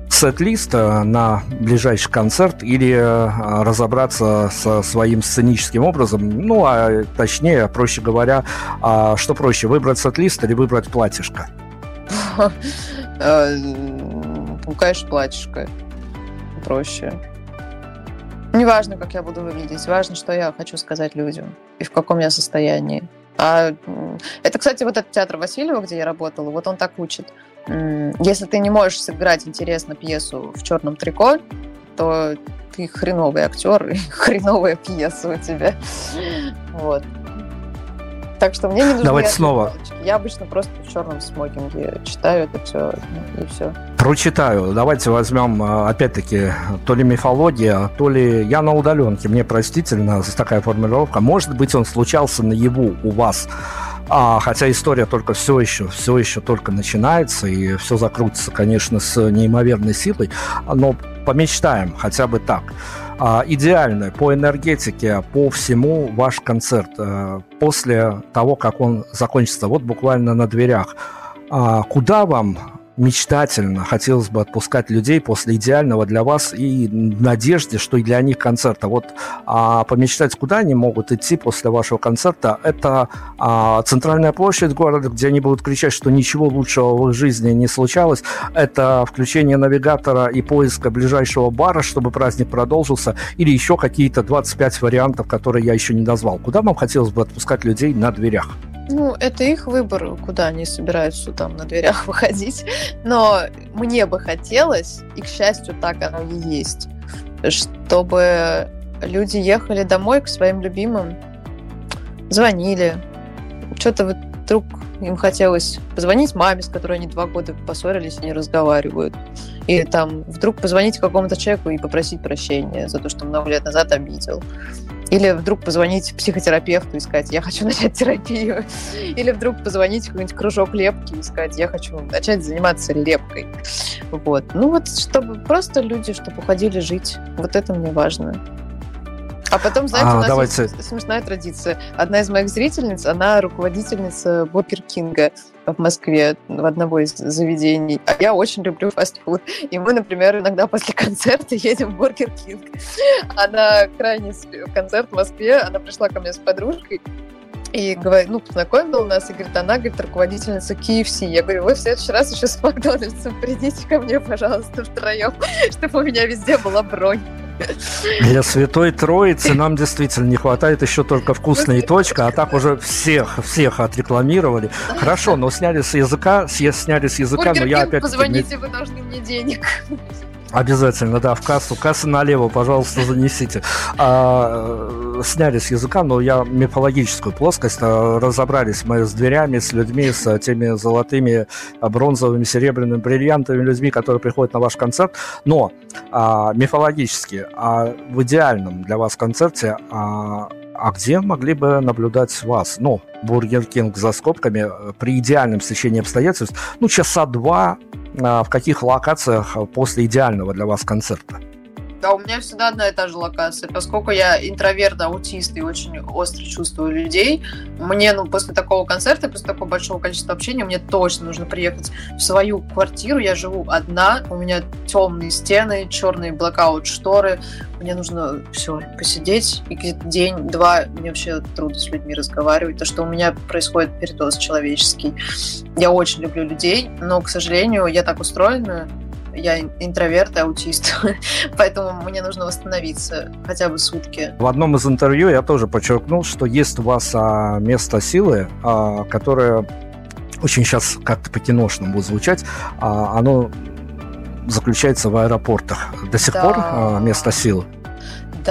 сет-лист э, на ближайший концерт или э, разобраться со своим сценическим образом, ну, а точнее, проще говоря, а что проще, выбрать сет-лист или выбрать платьишко? Ну, конечно, платьишко проще. Неважно, как я буду выглядеть, важно, что я хочу сказать людям и в каком я состоянии. А, это, кстати, вот этот театр Васильева, где я работала, вот он так учит. если ты не можешь сыграть интересно пьесу в черном трико, то ты хреновый актер и хреновая пьеса у тебя. Вот. Так что мне не нужны Давайте снова. Я обычно просто в черном смокинге читаю это все и все. Прочитаю. Давайте возьмем, а, опять-таки, то ли мифология, то ли я на удаленке. Мне простительно за такая формулировка. Может быть, он случался наяву у вас а, хотя история только все еще, все еще только начинается, и все закрутится, конечно, с неимоверной силой, но помечтаем хотя бы так. А, идеальный по энергетике, по всему ваш концерт а, после того, как он закончится, вот буквально на дверях. А, куда вам мечтательно хотелось бы отпускать людей после идеального для вас и надежде, что и для них концерта. Вот а, помечтать, куда они могут идти после вашего концерта, это а, центральная площадь города, где они будут кричать, что ничего лучшего в их жизни не случалось. Это включение навигатора и поиска ближайшего бара, чтобы праздник продолжился, или еще какие-то 25 вариантов, которые я еще не назвал. Куда вам хотелось бы отпускать людей на дверях? Ну, это их выбор, куда они собираются там на дверях выходить. Но мне бы хотелось, и, к счастью, так оно и есть, чтобы люди ехали домой к своим любимым, звонили, что-то вдруг им хотелось позвонить маме, с которой они два года поссорились и не разговаривают. Или там вдруг позвонить какому-то человеку и попросить прощения за то, что много лет назад обидел. Или вдруг позвонить психотерапевту и сказать, я хочу начать терапию. Или вдруг позвонить в какой-нибудь кружок лепки и сказать, я хочу начать заниматься лепкой. Вот. Ну вот, чтобы просто люди, чтобы уходили жить. Вот это мне важно. А потом, знаете, а, у нас давайте... есть смешная традиция. Одна из моих зрительниц, она руководительница Burger King'а в Москве, в одного из заведений. А я очень люблю фастфуд. И мы, например, иногда после концерта едем в Burger King. Она крайний концерт в Москве, она пришла ко мне с подружкой, и говорит, ну, познакомила нас, и говорит, она, говорит, руководительница KFC. Я говорю, вы в следующий раз еще с Макдональдсом придите ко мне, пожалуйста, втроем, чтобы у меня везде была бронь. Для Святой Троицы нам действительно не хватает еще только вкусная точка, а так уже всех, всех отрекламировали. Хорошо, но сняли с языка, сняли с языка, но я опять... Позвоните, вы должны мне денег. Обязательно, да, в кассу. Касса налево, пожалуйста, занесите. А, э, сняли с языка, но я мифологическую плоскость. А, разобрались мы с дверями, с людьми, с теми золотыми, а, бронзовыми, серебряными, бриллиантовыми людьми, которые приходят на ваш концерт. Но а, мифологически, а в идеальном для вас концерте а, а где могли бы наблюдать вас? Ну, Burger King за скобками, э, при идеальном стечении обстоятельств, ну, часа два в каких локациях после идеального для вас концерта? Да, у меня всегда одна и та же локация. Поскольку я интроверт, аутист и очень остро чувствую людей, мне, ну, после такого концерта, после такого большого количества общения, мне точно нужно приехать в свою квартиру. Я живу одна, у меня темные стены, черные блокаут шторы. Мне нужно все посидеть, и где-то день-два мне вообще трудно с людьми разговаривать. То, что у меня происходит передоз человеческий. Я очень люблю людей, но, к сожалению, я так устроена, я интроверт аутист, поэтому мне нужно восстановиться хотя бы сутки. В одном из интервью я тоже подчеркнул, что есть у вас а, место силы, а, которое очень сейчас как-то по-киношному будет звучать, а, оно заключается в аэропортах. До сих да. пор а, место силы?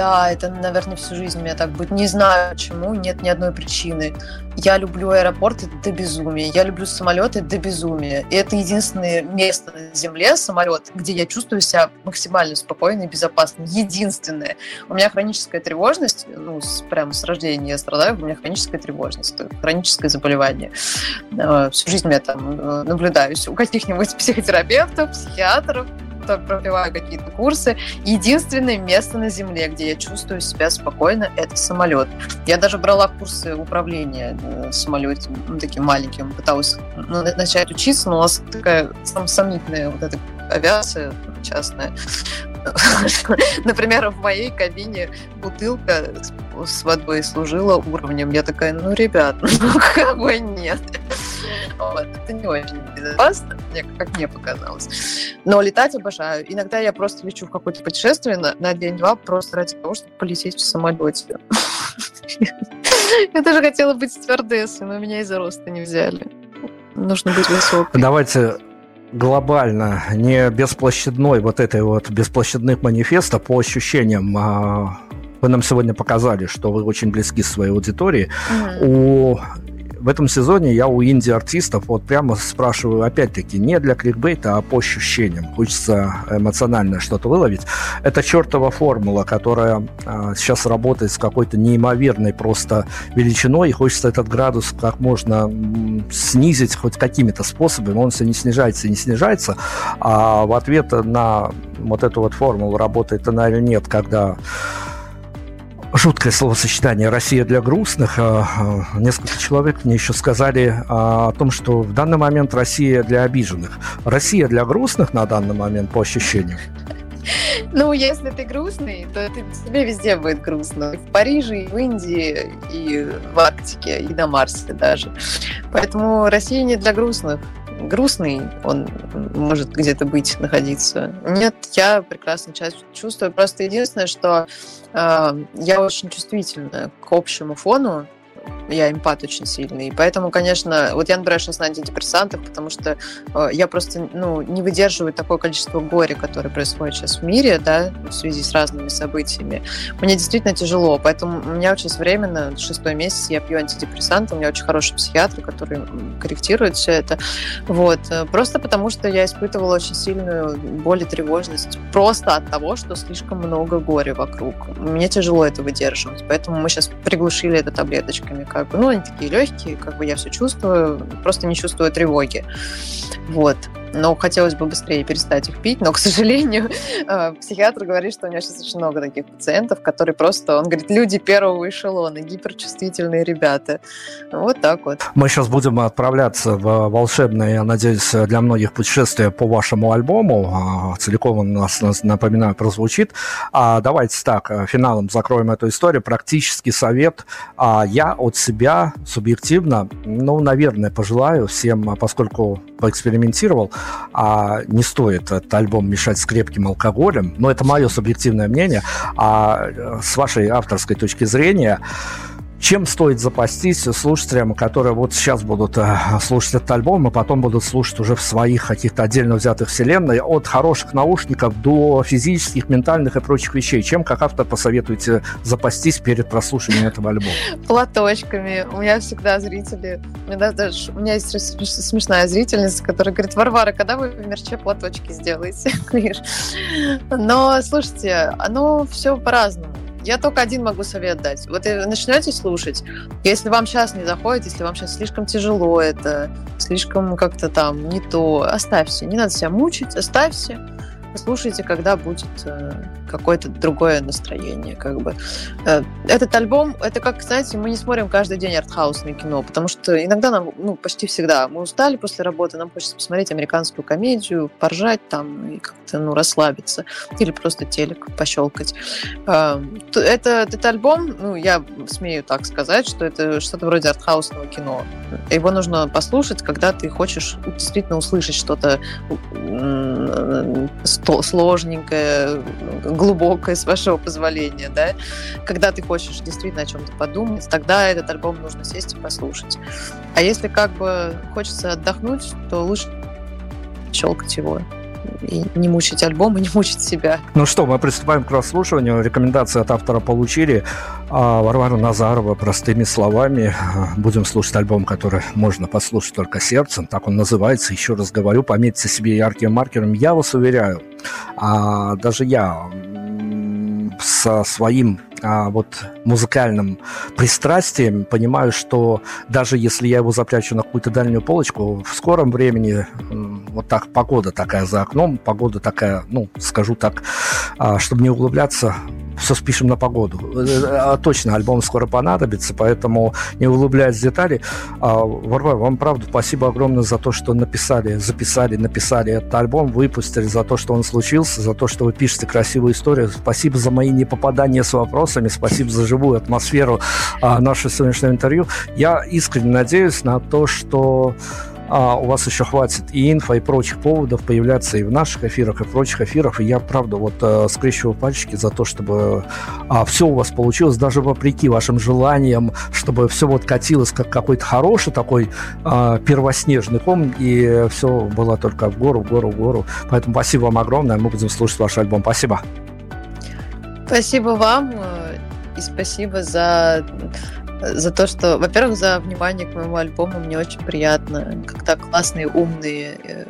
Да, это, наверное, всю жизнь у меня так будет. Не знаю почему, нет ни одной причины. Я люблю аэропорты до безумия, я люблю самолеты до безумия. И это единственное место на Земле, самолет, где я чувствую себя максимально спокойно и безопасно. Единственное. У меня хроническая тревожность, ну, с, прямо с рождения я страдаю, у меня хроническая тревожность, хроническое заболевание. Э, всю жизнь я там э, наблюдаюсь у каких-нибудь психотерапевтов, психиатров, что пробиваю какие-то курсы. Единственное место на Земле, где я чувствую себя спокойно, это самолет. Я даже брала курсы управления э, самолетом, ну, таким маленьким, пыталась ну, начать учиться, но у нас такая сам, сомнительная вот эта авиация частная. Например, в моей кабине бутылка с водой служила уровнем. Я такая, ну, ребят, ну, как бы нет. Вот. Это не очень безопасно, мне, как мне показалось. Но летать обожаю. Иногда я просто лечу в какое-то путешествие на, на день-два просто ради того, чтобы полететь в самолете. Я даже хотела быть стюардессой, но меня из-за роста не взяли. Нужно быть высокой. Давайте глобально, не бесплощадной вот этой вот бесплощадных манифеста по ощущениям а, вы нам сегодня показали, что вы очень близки своей аудитории. Mm-hmm. У в этом сезоне я у инди-артистов вот прямо спрашиваю, опять-таки, не для кликбейта, а по ощущениям. Хочется эмоционально что-то выловить. Это чертова формула, которая а, сейчас работает с какой-то неимоверной просто величиной, и хочется этот градус как можно снизить хоть какими-то способами. Он все не снижается и не снижается, а в ответ на вот эту вот формулу, работает она или нет, когда жуткое словосочетание «Россия для грустных». А, а, несколько человек мне еще сказали а, о том, что в данный момент Россия для обиженных. Россия для грустных на данный момент, по ощущениям? Ну, если ты грустный, то ты, тебе везде будет грустно. И в Париже, и в Индии, и в Арктике, и на Марсе даже. Поэтому Россия не для грустных грустный, он может где-то быть, находиться. Нет, я прекрасно чувствую. Просто единственное, что э, я очень чувствительна к общему фону я эмпат очень сильный. И поэтому, конечно, вот я набираю сейчас на антидепрессантах, потому что э, я просто ну, не выдерживаю такое количество горя, которое происходит сейчас в мире, да, в связи с разными событиями. Мне действительно тяжело, поэтому у меня очень временно, шестой месяц, я пью антидепрессанты, у меня очень хороший психиатр, который корректирует все это. Вот. Э, просто потому, что я испытывала очень сильную боль и тревожность просто от того, что слишком много горя вокруг. Мне тяжело это выдерживать, поэтому мы сейчас приглушили это таблеточками, как бы, ну, они такие легкие, как бы я все чувствую, просто не чувствую тревоги. Вот но хотелось бы быстрее перестать их пить, но, к сожалению, э, психиатр говорит, что у него сейчас очень много таких пациентов, которые просто, он говорит, люди первого эшелона, гиперчувствительные ребята. Вот так вот. Мы сейчас будем отправляться в волшебное, я надеюсь, для многих путешествие по вашему альбому. А, целиком он нас, напоминаю, прозвучит. А давайте так, э, финалом закроем эту историю. Практический совет. А я от себя субъективно, ну, наверное, пожелаю всем, поскольку поэкспериментировал, а не стоит этот альбом мешать с крепким алкоголем, но это мое субъективное мнение, а э, с вашей авторской точки зрения, чем стоит запастись слушателям, которые вот сейчас будут э, слушать этот альбом, а потом будут слушать уже в своих каких-то отдельно взятых вселенной, от хороших наушников до физических, ментальных и прочих вещей? Чем, как автор, посоветуете запастись перед прослушиванием этого альбома? Платочками. У меня всегда зрители... У меня, даже, у меня есть смешная зрительница, которая говорит, Варвара, когда вы в мерче платочки сделаете? Но, слушайте, оно все по-разному. Я только один могу совет дать. Вот вы начнете слушать, если вам сейчас не заходит, если вам сейчас слишком тяжело это, слишком как-то там не то, оставьте. Не надо себя мучить, оставьте послушайте, когда будет э, какое-то другое настроение, как бы. Э, этот альбом, это как, знаете, мы не смотрим каждый день артхаусное кино, потому что иногда нам, ну, почти всегда, мы устали после работы, нам хочется посмотреть американскую комедию, поржать там и как-то, ну, расслабиться, или просто телек пощелкать. Э, это, этот альбом, ну, я смею так сказать, что это что-то вроде артхаусного кино. Его нужно послушать, когда ты хочешь действительно услышать что-то сложненькое, глубокое, с вашего позволения, да, когда ты хочешь действительно о чем-то подумать, тогда этот альбом нужно сесть и послушать. А если как бы хочется отдохнуть, то лучше щелкать его и не мучить альбом, и не мучить себя. Ну что, мы приступаем к прослушиванию. Рекомендации от автора получили. А Варвара Назарова простыми словами. Будем слушать альбом, который можно послушать только сердцем. Так он называется. Еще раз говорю, пометьте себе ярким маркером. Я вас уверяю, а даже я со своим вот музыкальным пристрастием понимаю, что даже если я его запрячу на какую-то дальнюю полочку, в скором времени вот так погода такая за окном, погода такая, ну, скажу так, а, чтобы не углубляться, все спишем на погоду. А, точно, альбом скоро понадобится, поэтому не углубляясь в детали. А, Варвара, вам правда спасибо огромное за то, что написали, записали, написали этот альбом, выпустили, за то, что он случился, за то, что вы пишете красивую историю. Спасибо за мои непопадания с вопросами, спасибо за живую атмосферу а, нашего сегодняшнего интервью. Я искренне надеюсь на то, что а, у вас еще хватит и инфа, и прочих поводов появляться и в наших эфирах, и в прочих эфирах. И я, правда, вот э, скрещиваю пальчики за то, чтобы а, все у вас получилось, даже вопреки вашим желаниям, чтобы все вот катилось как какой-то хороший такой а, первоснежный ком, и все было только в гору, в гору, в гору. Поэтому спасибо вам огромное, мы будем слушать ваш альбом. Спасибо. Спасибо вам э, и спасибо за за то, что, во-первых, за внимание к моему альбому мне очень приятно, когда классные, умные, э,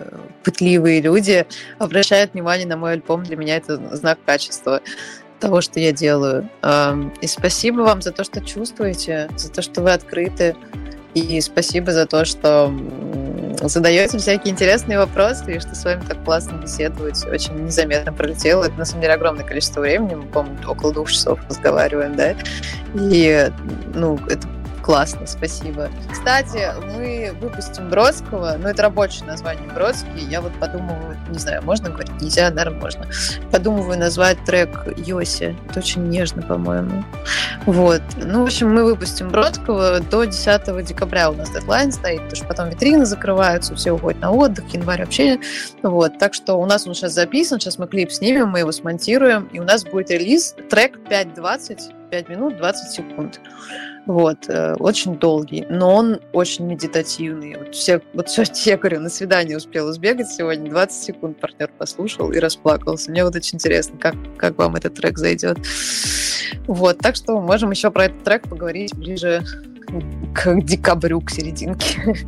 пытливые люди обращают внимание на мой альбом. Для меня это знак качества того, что я делаю. И спасибо вам за то, что чувствуете, за то, что вы открыты, и спасибо за то, что задаете всякие интересные вопросы, и что с вами так классно беседовать. Очень незаметно пролетело. Это, на самом деле, огромное количество времени. Мы, по-моему, около двух часов разговариваем, да? И, ну, это Классно, спасибо. Кстати, мы выпустим Бродского, ну, это рабочее название Бродский. Я вот подумываю, не знаю, можно говорить? Нельзя, наверное, можно. Подумываю назвать трек Йоси. Это очень нежно, по-моему. Вот. Ну, в общем, мы выпустим Бродского до 10 декабря у нас дедлайн стоит, потому что потом витрины закрываются, все уходят на отдых, январь вообще. Вот. Так что у нас он сейчас записан, сейчас мы клип снимем, мы его смонтируем, и у нас будет релиз, трек 5.20, 5 минут 20 секунд. Вот, э, очень долгий, но он очень медитативный. Вот все, вот все, я говорю, на свидание успела сбегать сегодня, 20 секунд партнер послушал и расплакался. Мне вот очень интересно, как, как вам этот трек зайдет. Вот, так что можем еще про этот трек поговорить ближе к декабрю, к серединке.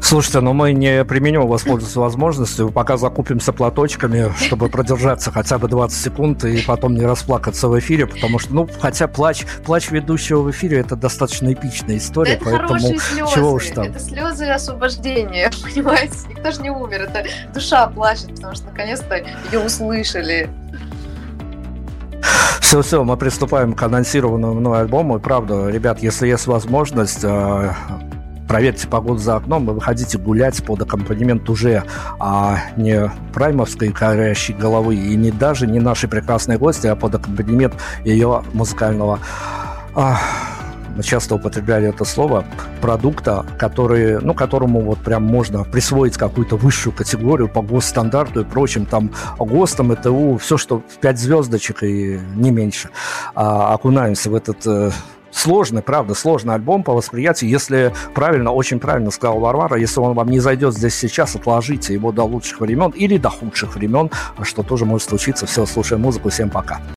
Слушайте, но мы не применим воспользоваться возможностью, пока закупимся платочками, чтобы продержаться хотя бы 20 секунд и потом не расплакаться в эфире, потому что, ну, хотя плач, плач ведущего в эфире это достаточно эпичная история, это поэтому слезы. чего уж там. Это слезы освобождения, понимаете? Никто же не умер, это душа плачет, потому что наконец-то ее услышали. Все-все, мы приступаем к анонсированному мной альбому. И правда, ребят, если есть возможность, э, проверьте погоду за окном и выходите гулять под аккомпанемент уже а не праймовской горящей головы и не даже не нашей прекрасной гости, а под аккомпанемент ее музыкального а, мы часто употребляли это слово, продукта, который, ну, которому вот прям можно присвоить какую-то высшую категорию по госстандарту и прочим, там, ГОСТам, ИТУ, все, что в пять звездочек и не меньше. А, окунаемся в этот э, сложный, правда, сложный альбом по восприятию. Если правильно, очень правильно сказал Варвара, если он вам не зайдет здесь сейчас, отложите его до лучших времен или до худших времен, что тоже может случиться. Все, слушаем музыку, всем пока.